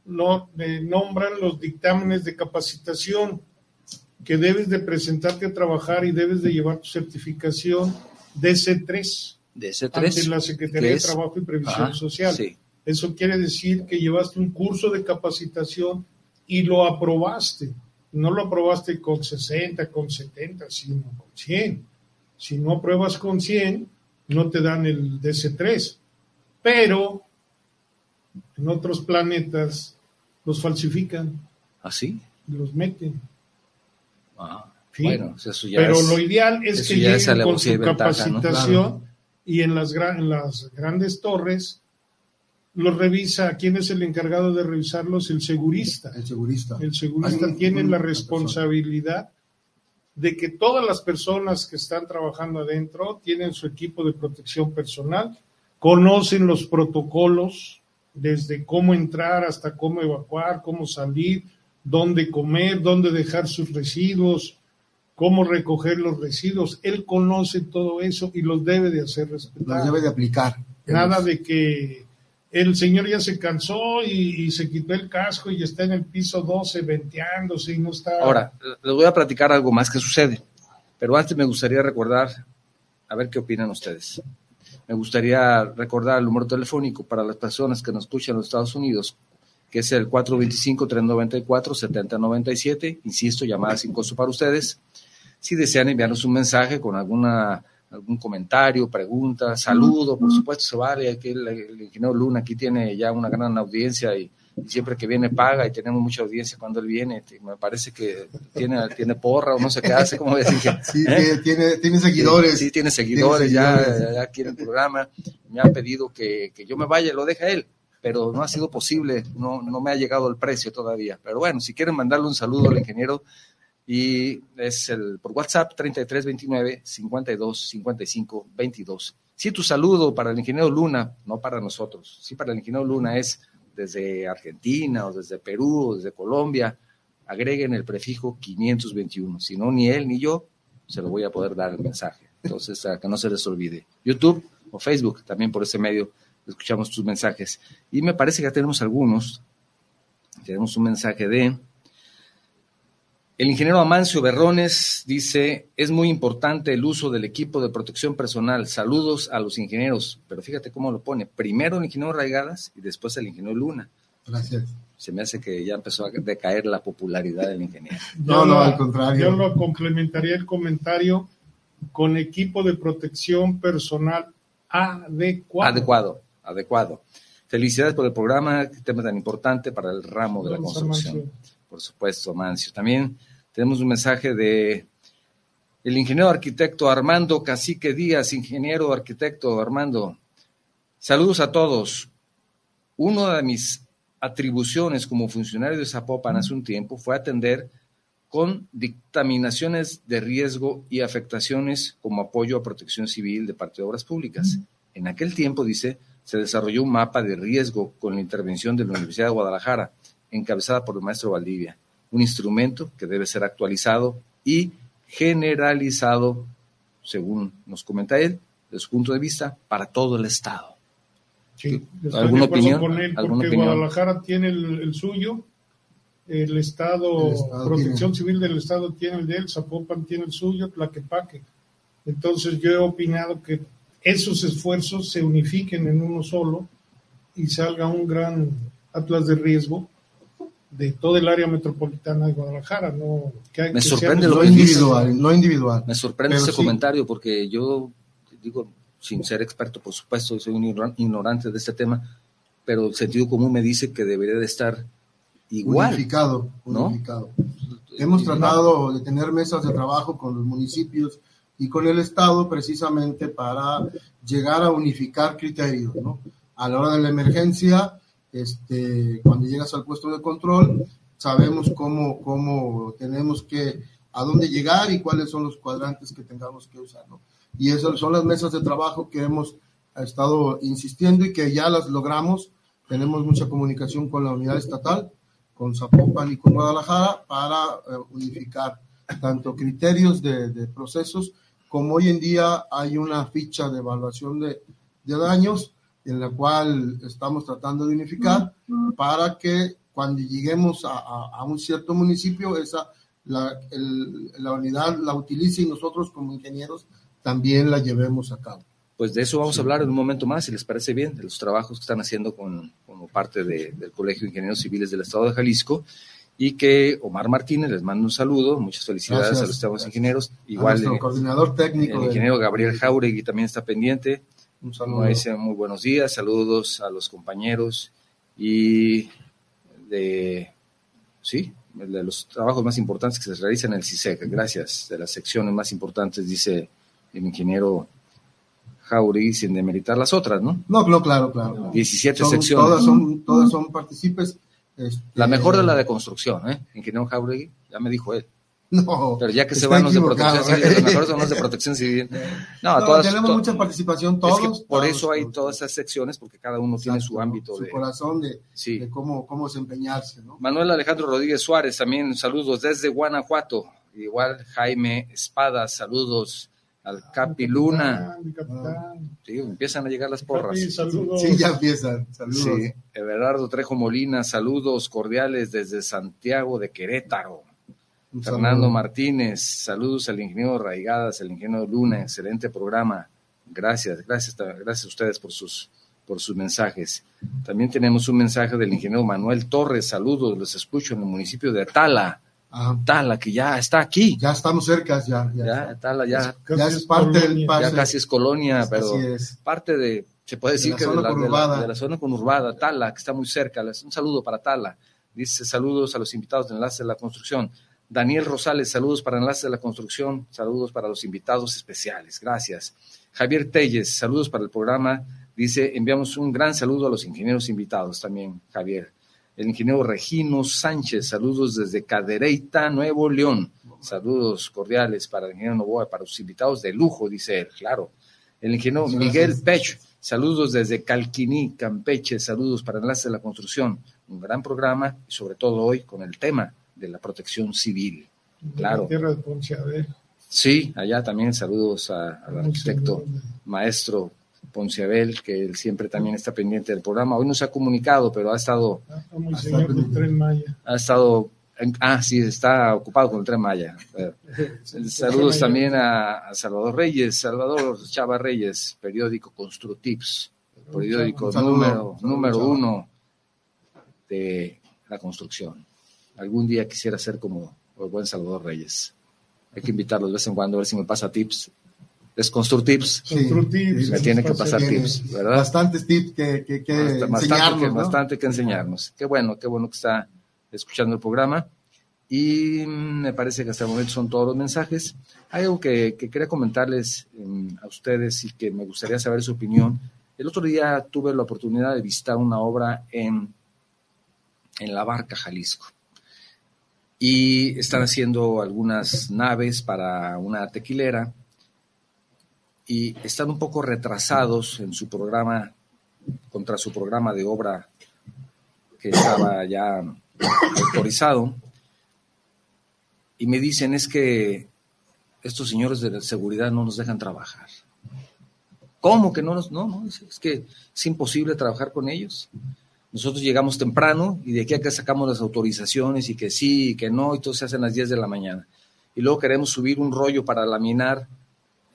no, eh, nombran los dictámenes de capacitación que debes de presentarte a trabajar y debes de llevar tu certificación DC3. DC3. Ante la Secretaría de Trabajo y Previsión Social. Eso quiere decir que llevaste un curso de capacitación y lo aprobaste. No lo aprobaste con 60, con 70, sino con 100. Si no apruebas con 100, no te dan el DC3. Pero en otros planetas los falsifican. ¿Así? ¿Ah, los meten. Ah, bueno, eso ya Pero lo ideal es que lleguen con su capacitación y en las, en las grandes torres los revisa, ¿quién es el encargado de revisarlos? El segurista. El segurista. El segurista tiene la responsabilidad de que todas las personas que están trabajando adentro tienen su equipo de protección personal, conocen los protocolos, desde cómo entrar hasta cómo evacuar, cómo salir, dónde comer, dónde dejar sus residuos, cómo recoger los residuos. Él conoce todo eso y los debe de hacer respetar. Los debe de aplicar. Nada de que el señor ya se cansó y, se quitó el casco y está en el piso 12 venteándose y no está... Ahora, les voy a platicar algo más que sucede, pero antes me gustaría recordar, a ver qué opinan ustedes. Me gustaría recordar el número telefónico para las personas que nos escuchan en los Estados Unidos, que es el 425-394-7097. Insisto, llamada sin costo para ustedes. Si desean enviarnos un mensaje con alguna algún comentario, pregunta, saludo, por supuesto se vale. Aquí el, ingeniero Luna aquí tiene ya una gran audiencia y, siempre que viene paga y tenemos mucha audiencia cuando él viene. Me parece que tiene, tiene porra o no sé qué hace, como decir que, Sí, ¿eh? tiene, tiene seguidores. Sí, tiene seguidores, Ya, ya quiere el programa. Me ha pedido que, que yo me vaya, lo deja él pero no ha sido posible, no, no me ha llegado el precio todavía. Pero bueno, si quieren mandarle un saludo al ingeniero, y es el por WhatsApp 3329 52 55 22. Si tu saludo para el ingeniero Luna, no para nosotros, si para el ingeniero Luna es desde Argentina o desde Perú o desde Colombia, agreguen el prefijo 521. Si no, ni él ni yo se lo voy a poder dar el mensaje. Entonces, a que no se les olvide. YouTube o Facebook, también por ese medio, escuchamos tus mensajes. Y me parece que ya tenemos algunos. Tenemos un mensaje de el ingeniero Amancio Berrones dice, es muy importante el uso del equipo de protección personal. Saludos a los ingenieros. Pero fíjate cómo lo pone. Primero el ingeniero Raigadas y después el ingeniero Luna. Gracias. Se me hace que ya empezó a decaer la popularidad del ingeniero. No, no, al contrario. Yo lo complementaría el comentario con equipo de protección personal adecuado. Adecuado, adecuado. Felicidades por el programa, tema tan importante para el ramo de la construcción. Por supuesto, Amancio. También tenemos un mensaje de el ingeniero arquitecto Armando Cacique Díaz, ingeniero arquitecto Armando. Saludos a todos. Una de mis atribuciones como funcionario de Zapopan hace un tiempo fue atender con dictaminaciones de riesgo y afectaciones como apoyo a protección civil de parte de obras públicas. En aquel tiempo, dice, se desarrolló un mapa de riesgo con la intervención de la Universidad de Guadalajara, encabezada por el maestro Valdivia un instrumento que debe ser actualizado y generalizado, según nos comenta él, desde su punto de vista, para todo el Estado. Sí, ¿Alguna opinión? porque Guadalajara tiene el, suyo, el Estado, Protección Civil del Estado tiene el de él, Zapopan tiene el suyo, Tlaquepaque. Entonces yo he opinado que esos esfuerzos se unifiquen en uno solo y salga un gran atlas de riesgo de todo el área metropolitana de Guadalajara. No, me sorprende lo, individual, no individual. Me sorprende ese comentario porque yo digo, sin ser experto, por supuesto, soy un ignorante de este tema, pero el sentido común me dice que debería de estar igual. Unificado, unificado. Hemos tratado de tener mesas de trabajo con los municipios y con el Estado precisamente para llegar a unificar criterios, ¿no? A la hora de la emergencia, este, cuando llegas al puesto de control, sabemos cómo, cómo tenemos que, a dónde llegar y cuáles son los cuadrantes que tengamos que usar, ¿no? Y esas son las mesas de trabajo que hemos estado insistiendo y que ya las logramos. Tenemos mucha comunicación con la unidad estatal, con Zapopan y con Guadalajara para eh, unificar tanto criterios de, de, procesos como hoy en día hay una ficha de evaluación de, de daños en la cual estamos tratando de unificar para que cuando lleguemos a, un cierto municipio, esa, la, la, unidad la utilice y nosotros como ingenieros también la llevemos a cabo. Pues de eso vamos a hablar en un momento más, si les parece bien, de los trabajos que están haciendo con, como parte de, del Colegio de Ingenieros Civiles del Estado de Jalisco y que Omar Martínez les manda un saludo, muchas felicidades Gracias. a los estados ingenieros, A igual nuestro el, coordinador técnico. el ingeniero Gabriel Jauregui también está pendiente, Un saludo. dice, muy buenos días, saludos a los compañeros y de, sí, de los trabajos más importantes que se realizan en el CISEC, gracias, de las secciones más importantes, dice el ingeniero Jauregui, sin demeritar las otras, ¿no? No, no, claro, claro. 17 Son- secciones. Todas son, todas son partícipes. este, La mejor de la de construcción, ¿eh? Ingeniero Jauregui, ya me dijo él. No, Pero ya que se van los de protección civil, los mejores son los de protección civil. No, No, todas, tenemos to- mucha participación es todos. que por todos, eso hay todos. todas esas secciones, porque cada uno tiene su ámbito su de... corazón de, Sí. de cómo, cómo desempeñarse, ¿no? Manuel Alejandro Rodríguez Suárez, también saludos desde Guanajuato. Igual Jaime Espada, saludos al Capi Luna. Capitán. Sí, empiezan a llegar las porras. Capi, saludos. Sí, ya empiezan. Saludos. Sí, Everardo Trejo Molina, saludos cordiales desde Santiago de Querétaro. Un Fernando saludo. Martínez, saludos al ingeniero Raigadas, al ingeniero Luna, excelente programa. Gracias, gracias, gracias a ustedes por sus, por sus mensajes. También tenemos un mensaje del ingeniero Manuel Torres, saludos, los escucho en el municipio de Tala, Ah, Tala, que ya está aquí. ya estamos cerca, ya. Ya, Ya, Tala, ya, Casi Ya es parte del ya casi es colonia, pero es. parte de, se puede decir la que de zona la, de, la, conurbada. de la zona conurbada, Tala, que está muy cerca. Un saludo para Tala. Dice saludos a los invitados de Enlace de la Construcción. Daniel Rosales, saludos para Enlace de la Construcción, saludos para los invitados especiales, gracias. Javier Telles, saludos para el programa. Dice, enviamos un gran saludo a los ingenieros invitados también, Javier. El ingeniero Regino Sánchez, saludos desde Cadereyta, Nuevo León. Saludos cordiales para el ingeniero Novoa, para los invitados de lujo, dice él, claro. El ingeniero Miguel. Pech, saludos desde Calquiní, Campeche, saludos para Enlace de la Construcción. Un gran programa y sobre todo hoy con el tema de la protección civil. Claro. La tierra de Ponce Abel. Sí, allá también saludos a- al arquitecto maestro Ponciabel, que él siempre también está pendiente del programa. Hoy no se ha comunicado, pero ha estado, Ah, muy señor del pendiente. Tren Maya. ha estado, ah, sí, está ocupado con el tren Maya. Eh, Saludos también a, a Salvador Reyes, Salvador Chava Reyes, periódico Construtips, periódico saludo, número, saludo, número uno de la construcción. Algún día quisiera ser como el buen Salvador Reyes. Hay que invitarlo de vez en cuando a ver si me pasa tips. Sí, Construtips, sí, me tiene que pasa pasar tips, ¿verdad? Bastantes tips que, que, que bastante, enseñarnos, que, ¿no? bastante que enseñarnos. Qué bueno, qué bueno que está escuchando el programa. Y me parece que hasta el momento son todos los mensajes. Hay algo que, que quería comentarles mm, a ustedes y que me gustaría saber su opinión. El otro día tuve la oportunidad de visitar una obra en, en La Barca, Jalisco. Y están haciendo algunas naves para una tequilera y están un poco retrasados en su programa contra su programa de obra que estaba ya autorizado. Y me dicen es que estos señores de seguridad no nos dejan trabajar. ¿Cómo que no nos? No, no, es que es imposible trabajar con ellos. Nosotros llegamos temprano y de aquí a que sacamos las autorizaciones y que sí y que no, y todo se hace a las 10 de la mañana. Y luego queremos subir un rollo para laminar,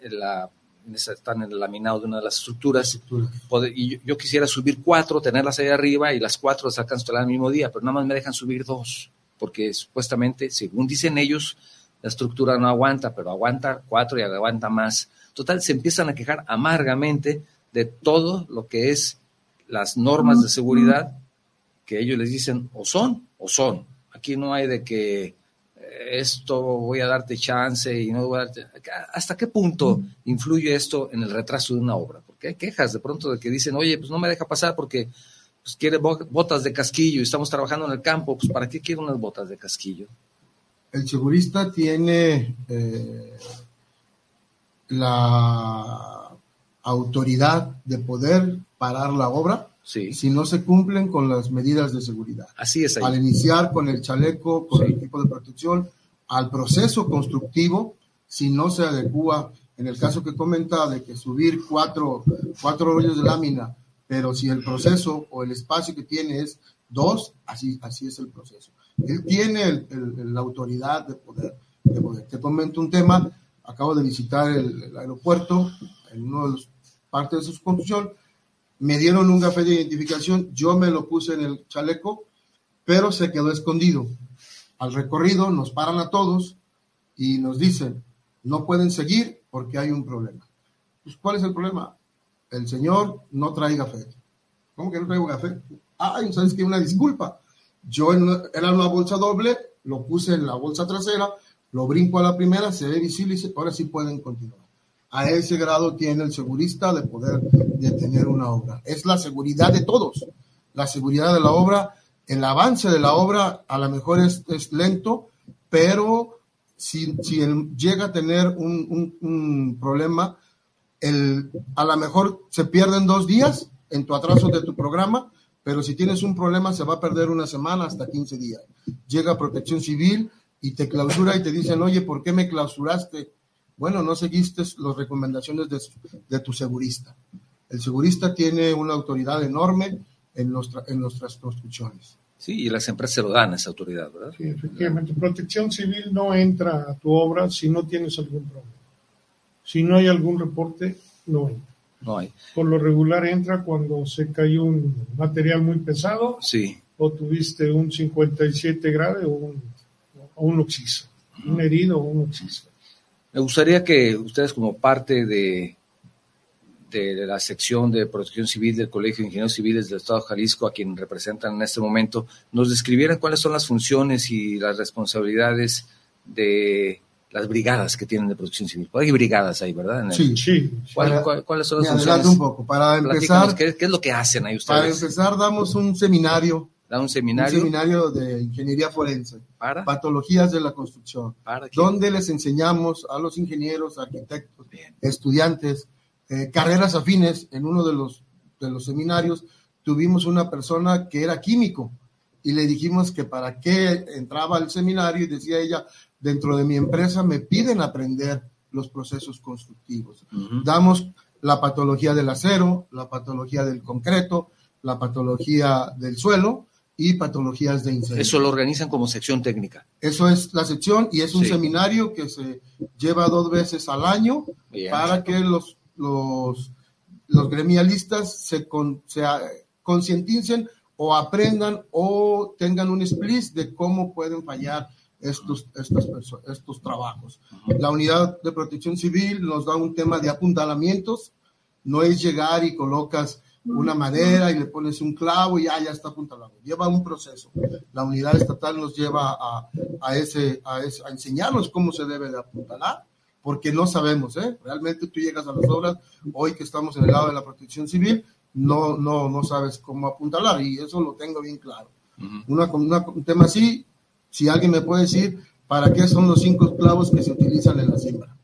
en la, están en el laminado de una de las estructuras, poder- y yo, yo quisiera subir cuatro, tenerlas ahí arriba y las cuatro las alcanzo el mismo día, pero nada más me dejan subir dos, porque supuestamente, según dicen ellos, la estructura no aguanta, pero aguanta cuatro y aguanta más. Total, se empiezan a quejar amargamente de todo lo que es las normas de seguridad que ellos les dicen o son o son. Aquí no hay de que eh, esto voy a darte chance y no voy a darte... ¿Hasta qué punto influye esto en el retraso de una obra? Porque hay quejas de pronto de que dicen, oye, pues no me deja pasar porque pues, quiere bo- botas de casquillo y estamos trabajando en el campo, pues ¿para qué quiere unas botas de casquillo? El segurista tiene eh, la autoridad de poder parar la obra Sí, si no se cumplen con las medidas de seguridad. así es Al iniciar con el chaleco, con Sí. el equipo de protección, al proceso constructivo, si no se adecua, en el caso que comenta de que subir cuatro, cuatro rollos de lámina, pero si el proceso o el espacio que tiene es dos, así, así es el proceso. Él tiene el- el- la autoridad de poder, de poder. Te comento un tema, acabo de visitar el, el aeropuerto en una de las partes de su construcción, me dieron un café de identificación, yo me lo puse en el chaleco, pero se quedó escondido. Al recorrido nos paran a todos y nos dicen, no pueden seguir porque hay un problema. Pues, ¿Cuál es el problema? El señor no trae café. ¿Cómo que no traigo café? Ay, ¿sabes qué? Una disculpa. Yo en una- era una bolsa doble, lo puse en la bolsa trasera, lo brinco a la primera, se ve visible y dice, ahora sí pueden continuar. A ese grado tiene el segurista de poder detener una obra. Es la seguridad de todos. La seguridad de la obra, el avance de la obra a lo mejor es, es lento, pero si, si llega a tener un, un- un problema, el, a lo mejor se pierden dos días en tu atraso de tu programa, pero si tienes un problema se va a perder una semana hasta 15 días. Llega protección civil y te clausura y te dicen, oye, ¿por qué me clausuraste? Bueno, no seguiste las recomendaciones de, tu segurista. El segurista tiene una autoridad enorme en nuestras construcciones. Sí, y las empresas se lo dan a esa autoridad, ¿verdad? Sí, efectivamente. Protección civil no entra a tu obra si no tienes algún problema. Si no hay algún reporte, no entra. No hay. Por lo regular entra cuando se cayó un material muy pesado Sí, o tuviste un 57 grave o un, o un oxiso, un herido o un oxiso. Me gustaría que ustedes como parte de, de la sección de protección civil del Colegio de Ingenieros Civiles del Estado de Jalisco, a quien representan en este momento, nos describieran cuáles son las funciones y las responsabilidades de las brigadas que tienen de protección civil. Hay brigadas ahí, ¿verdad? En el- Sí, Sí, ¿Cuál- Para- cuál- ¿Cuáles son las funciones? un poco. Para empezar, ¿qué, qué es lo que hacen ahí para ustedes? empezar damos un seminario, ¿Dan un un seminario? seminario de ingeniería forense, ¿Para? patologías de la construcción. ¿Para quién? donde les enseñamos a los ingenieros, arquitectos, Bien. estudiantes, eh, carreras afines. En uno de los, de los seminarios tuvimos una persona que era químico y le dijimos que para qué entraba al seminario y decía ella, dentro de mi empresa me piden aprender los procesos constructivos. Ujú. Damos la patología del acero, la patología del concreto, la patología del suelo y patologías de incendio. Eso lo organizan como sección técnica. Eso es la sección y es un Sí. seminario que se lleva dos veces al año Bien. para que los, los, los gremialistas se, con- se concienticen o aprendan o tengan un split de cómo pueden fallar estos, estas estos trabajos. La unidad de protección civil nos da un tema de apuntalamientos, no es llegar y colocas una madera y le pones un clavo y ya, ya está apuntalado. Lleva un proceso. La unidad estatal nos lleva a, a, ese, a, ese- a enseñarnos cómo se debe de apuntalar, porque no sabemos, ¿eh? Realmente tú llegas a las obras, hoy que estamos en el lado de la protección civil, no, no, no sabes cómo apuntalar y eso lo tengo bien claro. Ujú. Una, una- un tema así, si alguien me puede decir, ¿para qué son los cinco clavos que se utilizan en la siembra?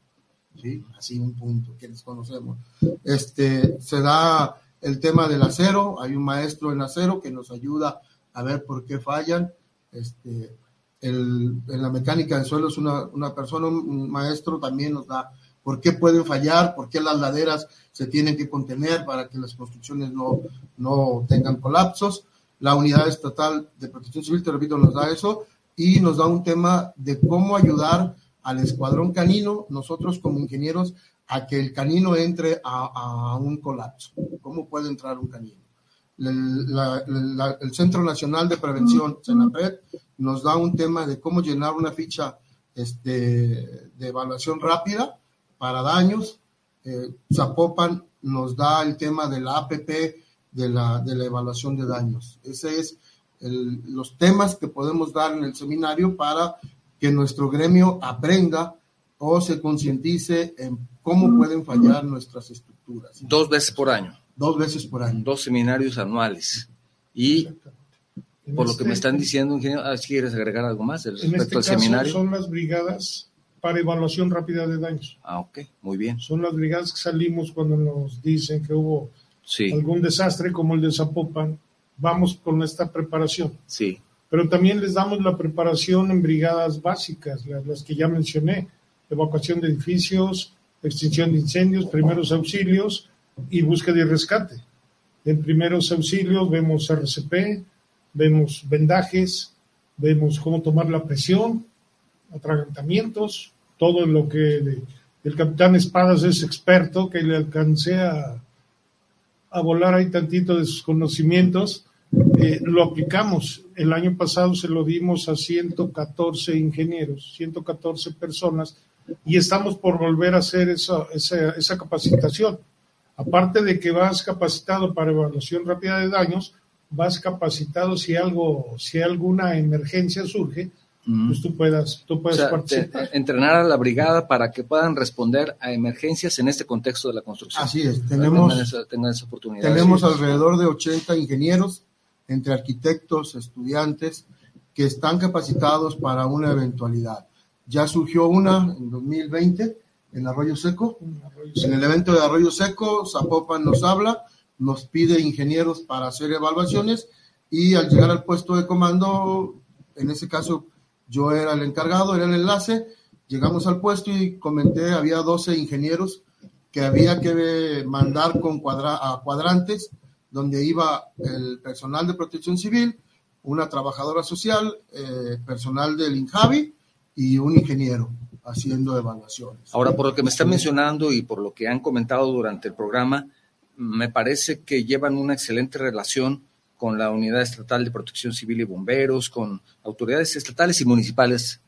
¿Sí? Así un punto que desconocemos. Este, se da el tema del acero, hay un maestro en acero que nos ayuda a ver por qué fallan. Este, el- en la mecánica del suelo es una, una persona, un maestro también nos da por qué pueden fallar, por qué las laderas se tienen que contener para que las construcciones no, no tengan colapsos. La unidad estatal de protección civil, te repito, nos da eso y nos da un tema de cómo ayudar al escuadrón canino, nosotros como ingenieros, a que el canino entre a, a un colapso. ¿Cómo puede entrar un canino? El, la- la- el Centro Nacional de Prevención, CENAPRED, nos da un tema de cómo llenar una ficha este, de evaluación rápida para daños. Eh, Zapopan nos da el tema de la APP de la, de la evaluación de daños. Ese es el- los temas que podemos dar en el seminario para que nuestro gremio aprenda o se concientice en cómo pueden fallar nuestras estructuras. Dos veces por año, Dos veces por año. dos seminarios anuales. Y En por lo que este- me están diciendo, ingeniero, ah, ¿quieres agregar algo más En respecto este al caso seminario? son las brigadas para evaluación rápida de daños. Ah, ok, muy bien. Son las brigadas que salimos cuando nos dicen que hubo Sí, algún desastre como el de Zapopan. Vamos con esta preparación. sí. Pero también les damos la preparación en brigadas básicas, las, las que ya mencioné, evacuación de edificios, extinción de incendios, primeros auxilios y búsqueda y rescate. En primeros auxilios vemos RCP, vemos vendajes, vemos cómo tomar la presión, atragantamientos, todo lo que el capitán Espadas es experto, que le alcancé a, a volar ahí tantito de sus conocimientos. Eh, lo aplicamos. El año pasado se lo dimos a 114 ingenieros, 114 personas, y estamos por volver a hacer esa, esa, esa capacitación. Aparte de que vas capacitado para evaluación rápida de daños, vas capacitado si algo, si alguna emergencia surge, pues tú puedas, tú puedes participar. entrenar a la brigada para que puedan responder a emergencias en este contexto de la construcción. Así es, tenemos, esa, oportunidad. tenemos alrededor de 80 ingenieros, entre arquitectos, estudiantes, que están capacitados para una eventualidad. Ya surgió una en 2020 en Arroyo Seco. En el evento de Arroyo Seco, Zapopan nos habla, nos pide ingenieros para hacer evaluaciones y al llegar al puesto de comando, en ese caso yo era el encargado, era el enlace, llegamos al puesto y comenté, había 12 ingenieros que había que mandar con a cuadrantes donde iba el personal de protección civil, una trabajadora social, eh, personal del INJAVI y un ingeniero haciendo evaluaciones. Ahora, por lo que me están mencionando y por lo que han comentado durante el programa, me parece que llevan una excelente relación con la Unidad Estatal de Protección Civil y Bomberos, con autoridades estatales y municipales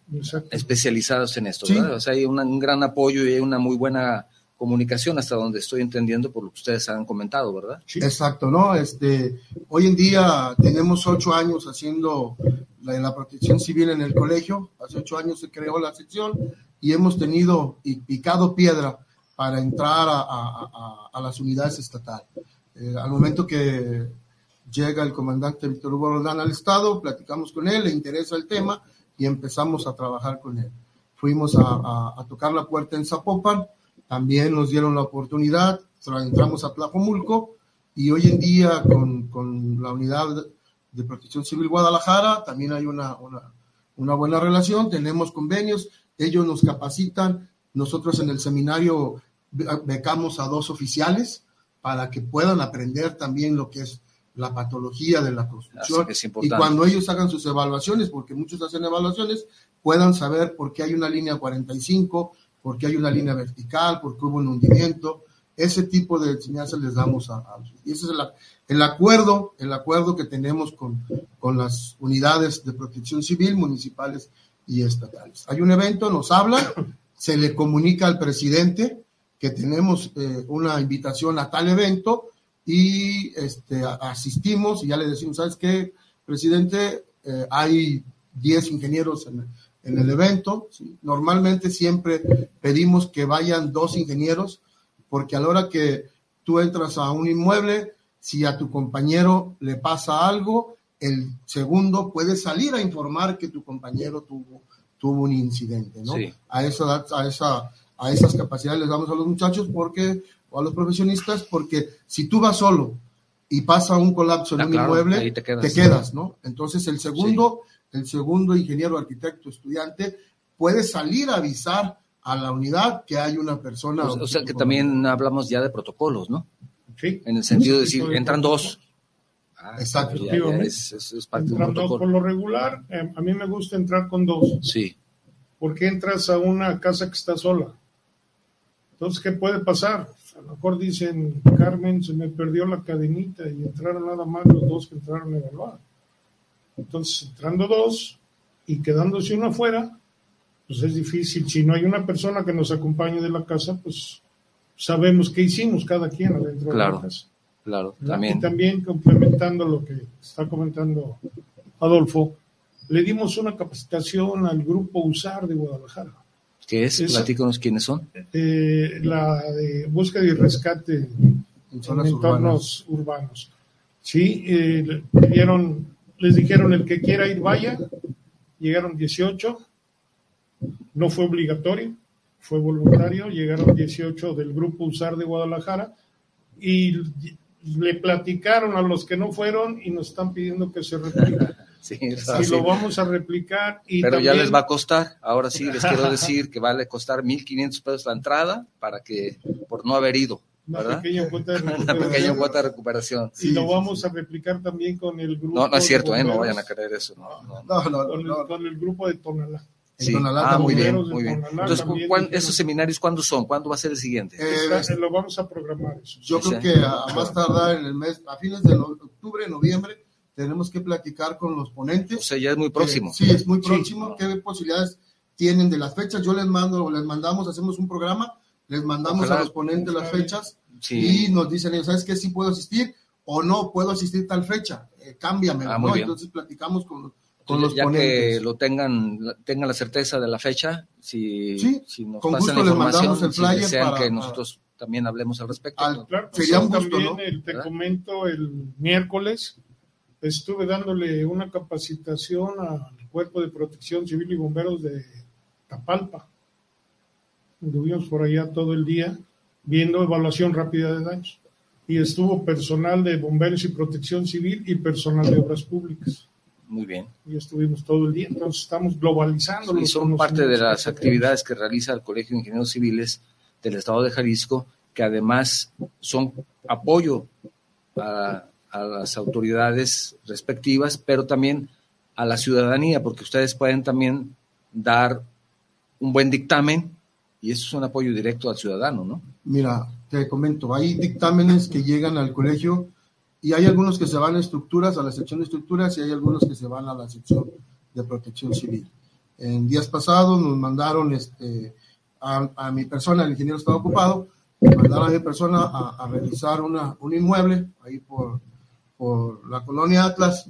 especializados en esto. O sea, hay un gran apoyo y hay una muy buena comunicación hasta donde estoy entendiendo por lo que ustedes han comentado, ¿verdad? Exacto, ¿no? Este, hoy en día tenemos ocho años haciendo la, la protección civil en el colegio, hace ocho años se creó la sección y hemos tenido y picado piedra para entrar a, a, las unidades estatales. Eh, al momento que llega el comandante Víctor Hugo Roldán al Estado, platicamos con él, le interesa el tema y empezamos a trabajar con él. Fuimos a, tocar la puerta en Zapopan, también nos dieron la oportunidad, entramos a Tlajomulco y hoy en día con, con la unidad de protección civil Guadalajara también hay una, una, una buena relación, tenemos convenios, ellos nos capacitan, nosotros en el seminario becamos a dos oficiales para que puedan aprender también lo que es la patología de la construcción. y cuando ellos hagan sus evaluaciones, porque muchos hacen evaluaciones, puedan saber por qué hay una línea 45, por qué hay una línea vertical, por qué hubo un hundimiento. Ese tipo de enseñanza les damos a, a y ese es el, el, acuerdo, el acuerdo que tenemos con, con las unidades de protección civil municipales y estatales. Hay un evento, nos hablan, se le comunica al presidente que tenemos eh, una invitación a tal evento y este, asistimos y ya le decimos, ¿sabes qué, presidente? Eh, hay 10 ingenieros en, en, el evento. Normalmente siempre pedimos que vayan dos ingenieros porque a la hora que tú entras a un inmueble, si a tu compañero le pasa algo, el segundo puede salir a informar que tu compañero tuvo, tuvo un incidente, ¿no? A, esa, a, esa, a esas capacidades les damos a los muchachos porque, o a los profesionistas, porque si tú vas solo y pasa un colapso en ah, un inmueble, te quedas. ¿no? Entonces el segundo, el segundo ingeniero, arquitecto, estudiante, puede salir a avisar a la unidad que hay una persona. O, sea que también hablamos ya de protocolos, ¿no? Sí. En el sentido de decir, entran dos, Ah, Exacto. es, Por lo regular, eh, a mí me gusta entrar con dos. Sí. Porque entras a una casa que está sola. Entonces, ¿qué puede pasar? A lo mejor dicen, Carmen, se me perdió la cadenita y entraron nada más los dos que entraron a evaluar. Entonces, entrando dos y quedándose uno afuera, pues es difícil. Si no hay una persona que nos acompañe de la casa, pues sabemos qué hicimos cada quien adentro de la casa. Claro, también. Y también complementando lo que está comentando Adolfo, le dimos una capacitación al grupo USAR de Guadalajara. ¿Qué es? Platícanos quiénes son. Eh, la de búsqueda y rescate en, entornos urbanos. Sí, eh, dieron, les dijeron el que quiera ir vaya, llegaron 18, no fue obligatorio, fue voluntario, llegaron 18 del grupo USAR de Guadalajara y le platicaron a los que no fueron y nos están pidiendo que se replique. Sí, y lo vamos a replicar. Y Pero ya les va a costar. Ahora sí les quiero decir que vale costar 1.500 pesos la entrada para que, por no haber ido. Una pequeña cuota de recuperación. Una pequeña cuota de recuperación. y lo vamos a replicar también con el grupo. No, no es cierto, ¿eh? no vayan a creer eso. No, no, no, con, el, con, el, grupo de Tonalá. Sí. Tonalá Ah, muy bien, muy bien. Tonalá Entonces, ¿cuán- ¿esos seminarios cuándo son? ¿Cuándo va a ser el siguiente? Eh, Está- lo vamos a programar eso. Yo Sí, creo sí. que a, a más tardar en el mes, a fines de no- octubre, noviembre, tenemos que platicar con los ponentes. O sea, ya es muy próximo. Eh, sí, es muy Sí. próximo. ¿Qué posibilidades tienen de las fechas? Yo les mando, les mandamos, hacemos un programa, les mandamos Ojalá. a los ponentes las fechas Sí. y nos dicen, ellos, ¿sabes qué? Sí puedo asistir o no puedo asistir tal fecha. Eh, cámbiame, Ah. Entonces platicamos con, con los ya que ponentes. lo tengan, tengan la certeza de la fecha, si, Sí, si nos con pasan gusto la les información, mandamos el si flyer desean para- que nosotros también hablemos al respecto. Claro, Sería un pues, gusto, también ¿no? el- te ¿Verdad? comento el miércoles estuve dándole una capacitación al Cuerpo de Protección Civil y Bomberos de Tapalpa. Estuvimos por allá todo el día viendo evaluación rápida de daños. Y estuvo personal de bomberos y protección civil y personal de obras públicas. Muy bien. Y estuvimos todo el día. Entonces estamos globalizando. Y los son parte de las actividades que realiza el Colegio de Ingenieros Civiles del Estado de Jalisco, que además son apoyo a, a las autoridades respectivas, pero también a la ciudadanía, porque ustedes pueden también dar un buen dictamen y eso es un apoyo directo al ciudadano, ¿no? Mira, te comento, hay dictámenes que llegan al colegio y hay algunos que se van a estructuras, a la sección de estructuras, y hay algunos que se van a la sección de protección civil. En días pasados nos mandaron este, a, a mi persona, el ingeniero estaba ocupado, mandaron a mi persona a, a revisar una, un inmueble ahí por, por la colonia Atlas.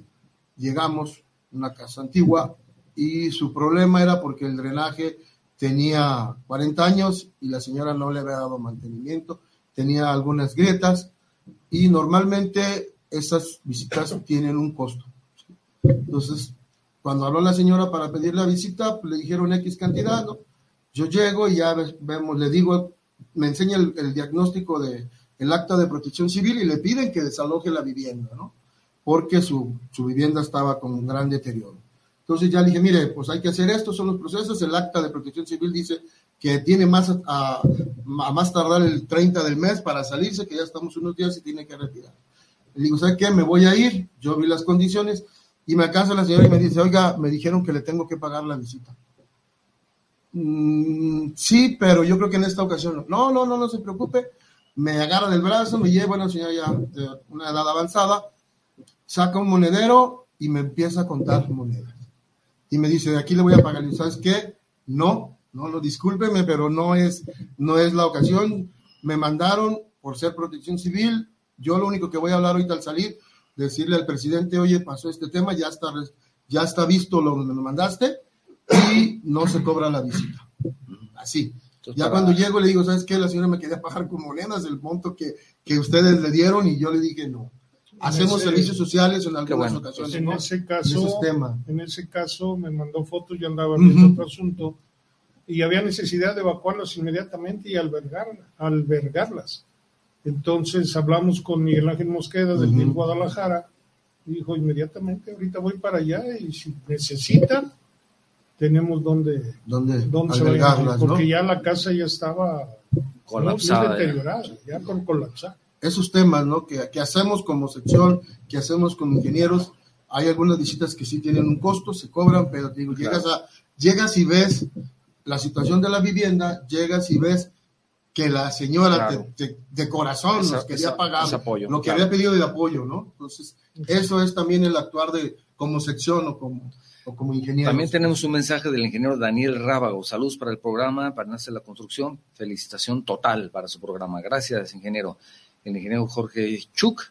Llegamos, una casa antigua, y su problema era porque el drenaje tenía 40 años y la señora no le había dado mantenimiento, tenía algunas grietas y normalmente esas visitas tienen un costo. Entonces, cuando habló la señora para pedir la visita, pues, le dijeron X cantidad, ¿no? Yo llego y ya vemos, le digo, me enseña el, el diagnóstico de el acta de protección civil y le piden que desaloje la vivienda, ¿no? Porque su, su vivienda estaba con un gran deterioro. Entonces ya le dije, mire, pues hay que hacer esto, son los procesos. El acta de protección civil dice que tiene más a, más tardar el 30 del mes para salirse, que ya estamos unos días y tiene que retirar. Le digo, ¿sabe qué? Me voy a ir. Yo vi las condiciones y me alcanza la señora y me dice, oiga, me dijeron que le tengo que pagar la visita. "Mm, sí, pero yo creo que en esta ocasión no. No, no, no, no se preocupe. Me agarra del brazo, me lleva una señora ya de una edad avanzada, saca un monedero y me empieza a contar monedas. Y me dice, de aquí le voy a pagar. Y ¿sabes qué? No, no, no, discúlpeme, pero no es, no es la ocasión. Me mandaron por ser protección civil. Yo lo único que voy a hablar ahorita al salir, decirle al presidente, oye, pasó este tema, ya está, ya está visto lo que me mandaste y no se cobra la visita. Así. Ya cuando llego le digo, ¿sabes qué? La señora me quería pagar con monedas el monto que, que ustedes le dieron y yo le dije no. Hacemos ese- servicios sociales en algunas bueno. ocasiones. Pues en ¿no? ese En caso, temas. en ese caso me mandó fotos, yo andaba viendo otro asunto y había necesidad de evacuarlas inmediatamente y albergar, albergarlas. Entonces hablamos con Miguel Ángel Mosqueda del Ujú. MIL Guadalajara y dijo inmediatamente, ahorita voy para allá y si necesitan, tenemos donde, Donde donde se porque ya la casa ya estaba Colapsada, muy ya. deteriorada, ya por colapsar. Esos temas, ¿no? Que, que hacemos como sección, que hacemos como ingenieros. Hay algunas visitas que sí tienen un costo, se cobran, pero te digo, llegas, a, llegas y ves la situación de la vivienda, llegas y ves que la señora Claro. te- te- de corazón Esa- nos quería esa- pagar apoyo, lo que claro. había pedido de apoyo, ¿no? Entonces, eso es también el actuar de como sección o como, o como ingeniero. También tenemos un mensaje del ingeniero Daniel Rábago. Saludos para el programa, para Nace la Construcción. Felicitación total para su programa. Gracias, ingeniero. El ingeniero Jorge Chuk.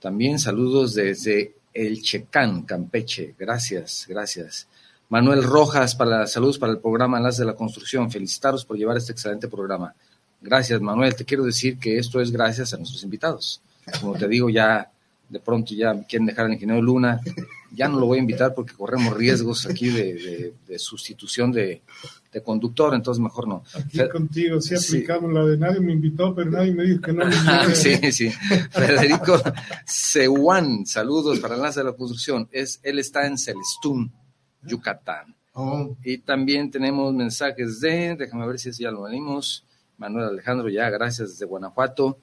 También saludos desde El Checán, Campeche. Gracias, gracias. Manuel Rojas, para, saludos para el programa Nace la Construcción. Felicitaros por llevar este excelente programa. Gracias, Manuel. Te quiero decir que esto es gracias a nuestros invitados. Como te digo, ya de pronto ya quieren dejar al ingeniero Luna. Ya no lo voy a invitar porque corremos riesgos aquí de, de- de sustitución de, de conductor, entonces mejor no. Aquí contigo, sí sí. aplicamos la de nadie me invitó, pero nadie me dijo que no. me sí, sí. Federico Sehuán, saludos para el Enlace de la Construcción. Es, él está en Celestún, Yucatán. Oh, Y también tenemos mensajes de, déjame ver si ya lo venimos. Manuel Alejandro, ya, gracias desde Guanajuato.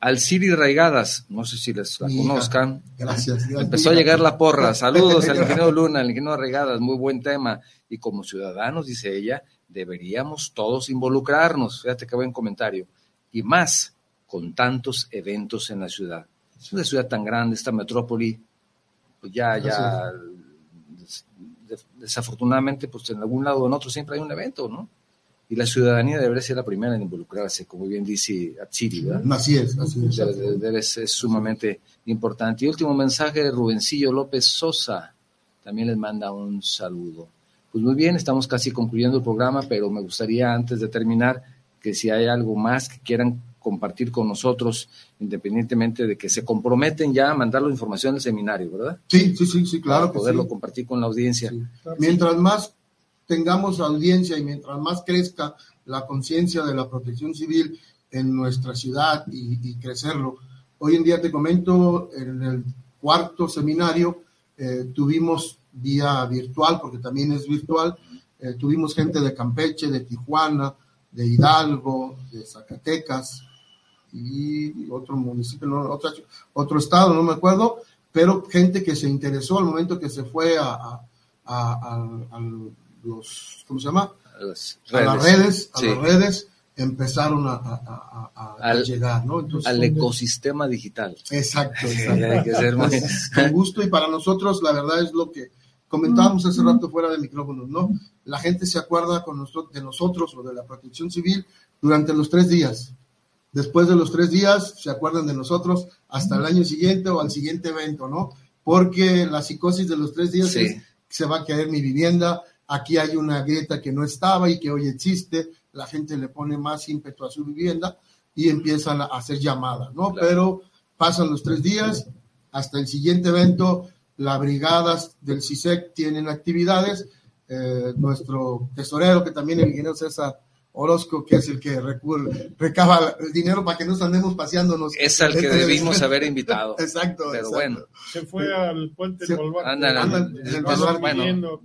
Alciri Raigadas, no sé si les la conozcan. Gracias. Empezó a llegar la porra. Saludos al ingeniero Luna, al ingeniero Regadas, muy buen tema. Y como ciudadanos, dice ella, deberíamos todos involucrarnos. Fíjate qué buen comentario. Y más con tantos eventos en la ciudad. Es una ciudad tan grande, esta metrópoli, pues ya, ya, des- des- desafortunadamente, pues en algún lado o en otro siempre hay un evento, ¿no? Y la ciudadanía debería ser la primera en involucrarse, como bien dice Atsiri, ¿verdad? Así es, así es. Ser sumamente importante. Y último mensaje de Rubencillo López Sosa. También les manda un saludo. Pues muy bien, estamos casi concluyendo el programa, pero me gustaría antes de terminar que si hay algo más que quieran compartir con nosotros, independientemente de que se comprometen ya a mandar la información del seminario, ¿verdad? Sí, sí, sí, sí, claro Para que poderlo sí. compartir con la audiencia. Sí. Mientras más tengamos audiencia y mientras más crezca la conciencia de la protección civil en nuestra ciudad y, crecerlo. Hoy en día te comento, en el cuarto seminario eh, tuvimos vía virtual, porque también es virtual, eh, tuvimos gente de Campeche, de Tijuana, de Hidalgo, de Zacatecas y otro municipio, no, otra- otro estado, no me acuerdo, pero gente que se interesó al momento que se fue a, a- a- a- a los, ¿cómo se llama? A las A las redes, a Sí. las redes empezaron a, a- a- a- Al- llegar, ¿no? Entonces, al ecosistema digital. Exacto, exacto. hay que ser muy- Entonces, con gusto y para nosotros la verdad es lo que comentábamos hace rato fuera de micrófonos, ¿no? La gente se acuerda con nosotros, de nosotros o de la protección civil durante los tres días. Después de los tres días se acuerdan de nosotros hasta el año siguiente o al siguiente evento, ¿no? Porque la psicosis de los tres días Sí. es se va a caer mi vivienda, aquí hay una grieta que no estaba y que hoy existe, la gente le pone más ímpetu a su vivienda y empiezan a hacer llamadas, ¿no? Claro. Pero pasan los tres días, hasta el siguiente evento, las brigadas del CISEC tienen actividades, eh, nuestro tesorero, que también el ingeniero César Orozco, que es el que recurre, recaba el dinero para que nos andemos paseándonos. Es al que debimos haber invitado. Exacto, Pero exacto. bueno, Se fue al puente Sí, ándale, en el Vamos Colbán, bueno.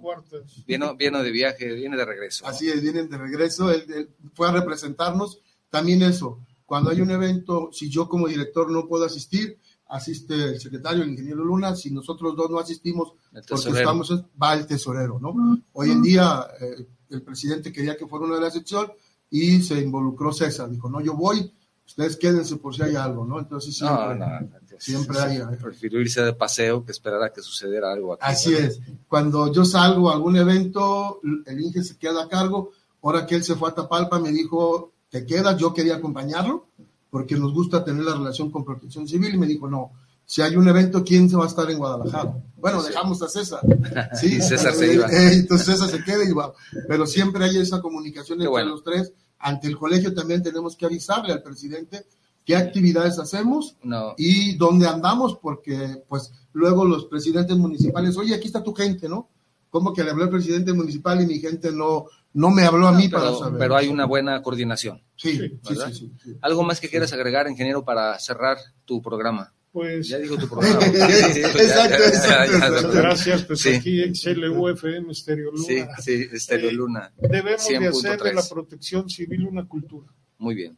viene de viaje, viene de regreso. Así es, vienen de regreso, él, él fue a representarnos. También eso, cuando hay un evento, si yo como director no puedo asistir, asiste el secretario, el ingeniero Luna, si nosotros dos no asistimos El porque estamos, va el tesorero, ¿no? Hoy en día eh, el presidente quería que fuera una de la sección y se involucró César, dijo, no, yo voy, ustedes quédense por si hay algo, ¿no? Entonces No, siempre, no, siempre hay... Prefiero irse de paseo que esperar a que sucediera algo aquí. Así es. Cuando yo salgo a algún evento, el Inge se queda a cargo. Ahora que él se fue a Tapalpa, me dijo, ¿te quedas? Yo quería acompañarlo porque nos gusta tener la relación con protección civil. Y me dijo, no, si hay un evento, ¿quién se va a estar en Guadalajara? Bueno, Sí. dejamos a César. Y César se iba. Eh, entonces César se queda y va. Pero siempre hay esa comunicación entre bueno. los tres. Ante el colegio también tenemos que avisarle al presidente qué actividades hacemos No, y dónde andamos, porque pues luego los presidentes municipales, oye, aquí está tu gente, ¿no? Como que le habló al presidente municipal y mi gente no, no me habló a mí para pero, saber. pero hay una buena coordinación. Sí, Sí, sí, ¿verdad? sí, sí, sí. ¿Algo más que quieras agregar, ingeniero, para cerrar tu programa? Pues Ya digo tu programa. Exacto, exacto. gracias, pues Sí. aquí XLUFM Estéreo Luna. Sí, sí, Estéreo Luna. Debemos de hacer de 100.3. la protección civil una cultura Muy bien.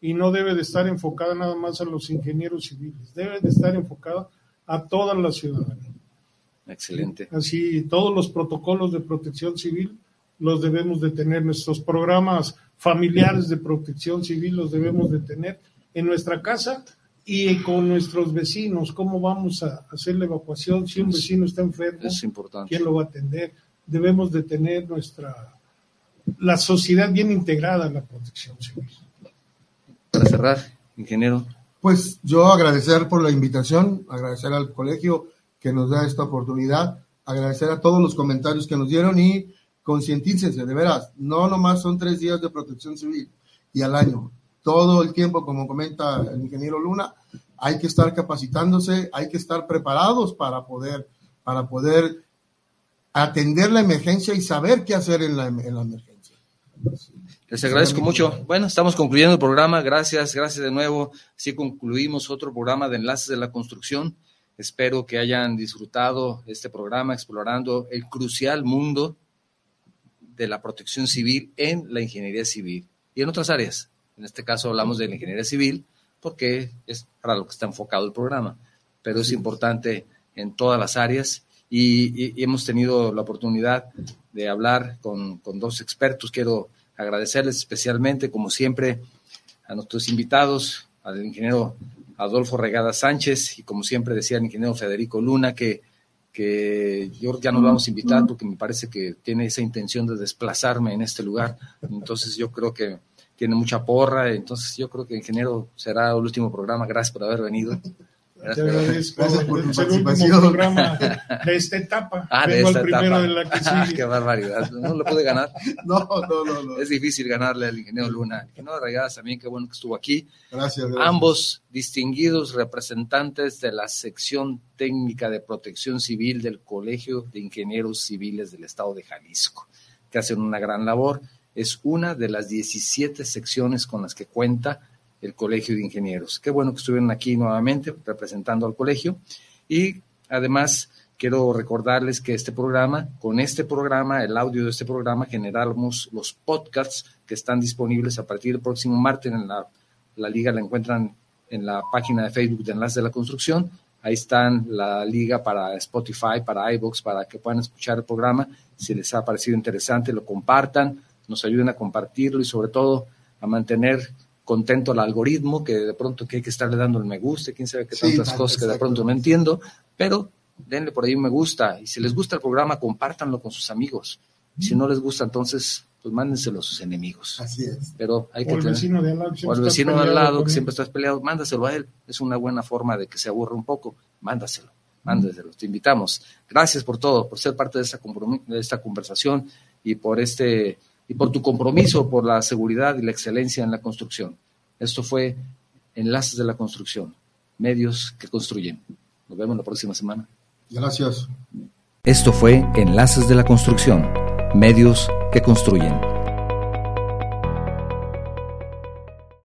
y no debe de estar enfocada nada más a los ingenieros civiles, debe de estar enfocada a toda la ciudadanía. Excelente. Así, todos los protocolos de protección civil los debemos de tener, nuestros programas familiares de protección civil los debemos de tener en nuestra casa y con nuestros vecinos, cómo vamos a hacer la evacuación, si un vecino está enfermo, Es importante. quién lo va a atender, debemos de tener nuestra, la sociedad bien integrada en la protección civil. Para cerrar, ingeniero. Pues yo agradecer por la invitación, agradecer al colegio que nos da esta oportunidad, agradecer a todos los comentarios que nos dieron y concientícense, de veras, no nomás son tres días de protección civil y al año. Todo el tiempo, como comenta el ingeniero Luna, hay que estar capacitándose, hay que estar preparados para poder, para poder atender la emergencia y saber qué hacer en la, en la emergencia. Les agradezco mucho. Bueno, estamos concluyendo el programa. Gracias, gracias de nuevo. Así concluimos otro programa de Enlaces de la Construcción. Espero que hayan disfrutado este programa explorando el crucial mundo de la protección civil en la ingeniería civil y en otras áreas. En este caso hablamos de la ingeniería civil, porque es para lo que está enfocado el programa, pero es importante en todas las áreas y, hemos tenido la oportunidad de hablar con, con dos expertos. Quiero agradecerles especialmente, como siempre, a nuestros invitados, al ingeniero Adolfo Regada Sánchez y como siempre decía el ingeniero Federico Luna, que, que yo ya nos vamos a invitar porque me parece que tiene esa intención de desplazarme en este lugar. Entonces yo creo que tiene mucha porra, entonces yo creo que ingeniero será el último programa. Gracias por haber venido. Te agradezco. Gracias por tu participación. programa de esta etapa. Ah, de esta etapa. De la que ah, qué barbaridad. No lo puede ganar. no, no, no, no, Es difícil ganarle al ingeniero Luna. ingeniero Regadas también, qué bueno que estuvo aquí. Gracias, Ambos distinguidos representantes de la sección técnica de protección civil del Colegio de Ingenieros Civiles del Estado de Jalisco, que hacen una gran labor. Es una de las 17 secciones con las que cuenta el Colegio de Ingenieros. Qué bueno que estuvieron aquí nuevamente representando al colegio y además quiero recordarles que este programa, con este programa, el audio de este programa, generamos los podcasts que están disponibles a partir del próximo martes en la, la liga, la encuentran en la página de Facebook de Enlace de la Construcción. Ahí están la liga para Spotify, para iVoox, para que puedan escuchar el programa. Si les ha parecido interesante, lo compartan, nos ayuden a compartirlo y sobre todo a mantener contento al algoritmo, que de pronto que hay que estarle dando el me gusta, quién sabe qué tantas cosas que de pronto no entiendo, pero denle por ahí un me gusta y si les gusta el programa, compártanlo con sus amigos. Si no les gusta, entonces, pues mándenselo a sus enemigos. Así es. Pero hay que o el vecino de al lado, vecino de al lado que siempre estás peleado, mándaselo a él. Es una buena forma de que se aburra un poco. Mándaselo, mándaselo. Te invitamos. Gracias por todo, por ser parte de esta, de esta conversación y por este y por tu compromiso por la seguridad y la excelencia en la construcción. Esto fue Enlaces de la Construcción, medios que construyen. Nos vemos la próxima semana. Gracias. Esto fue Enlaces de la Construcción, medios que construyen.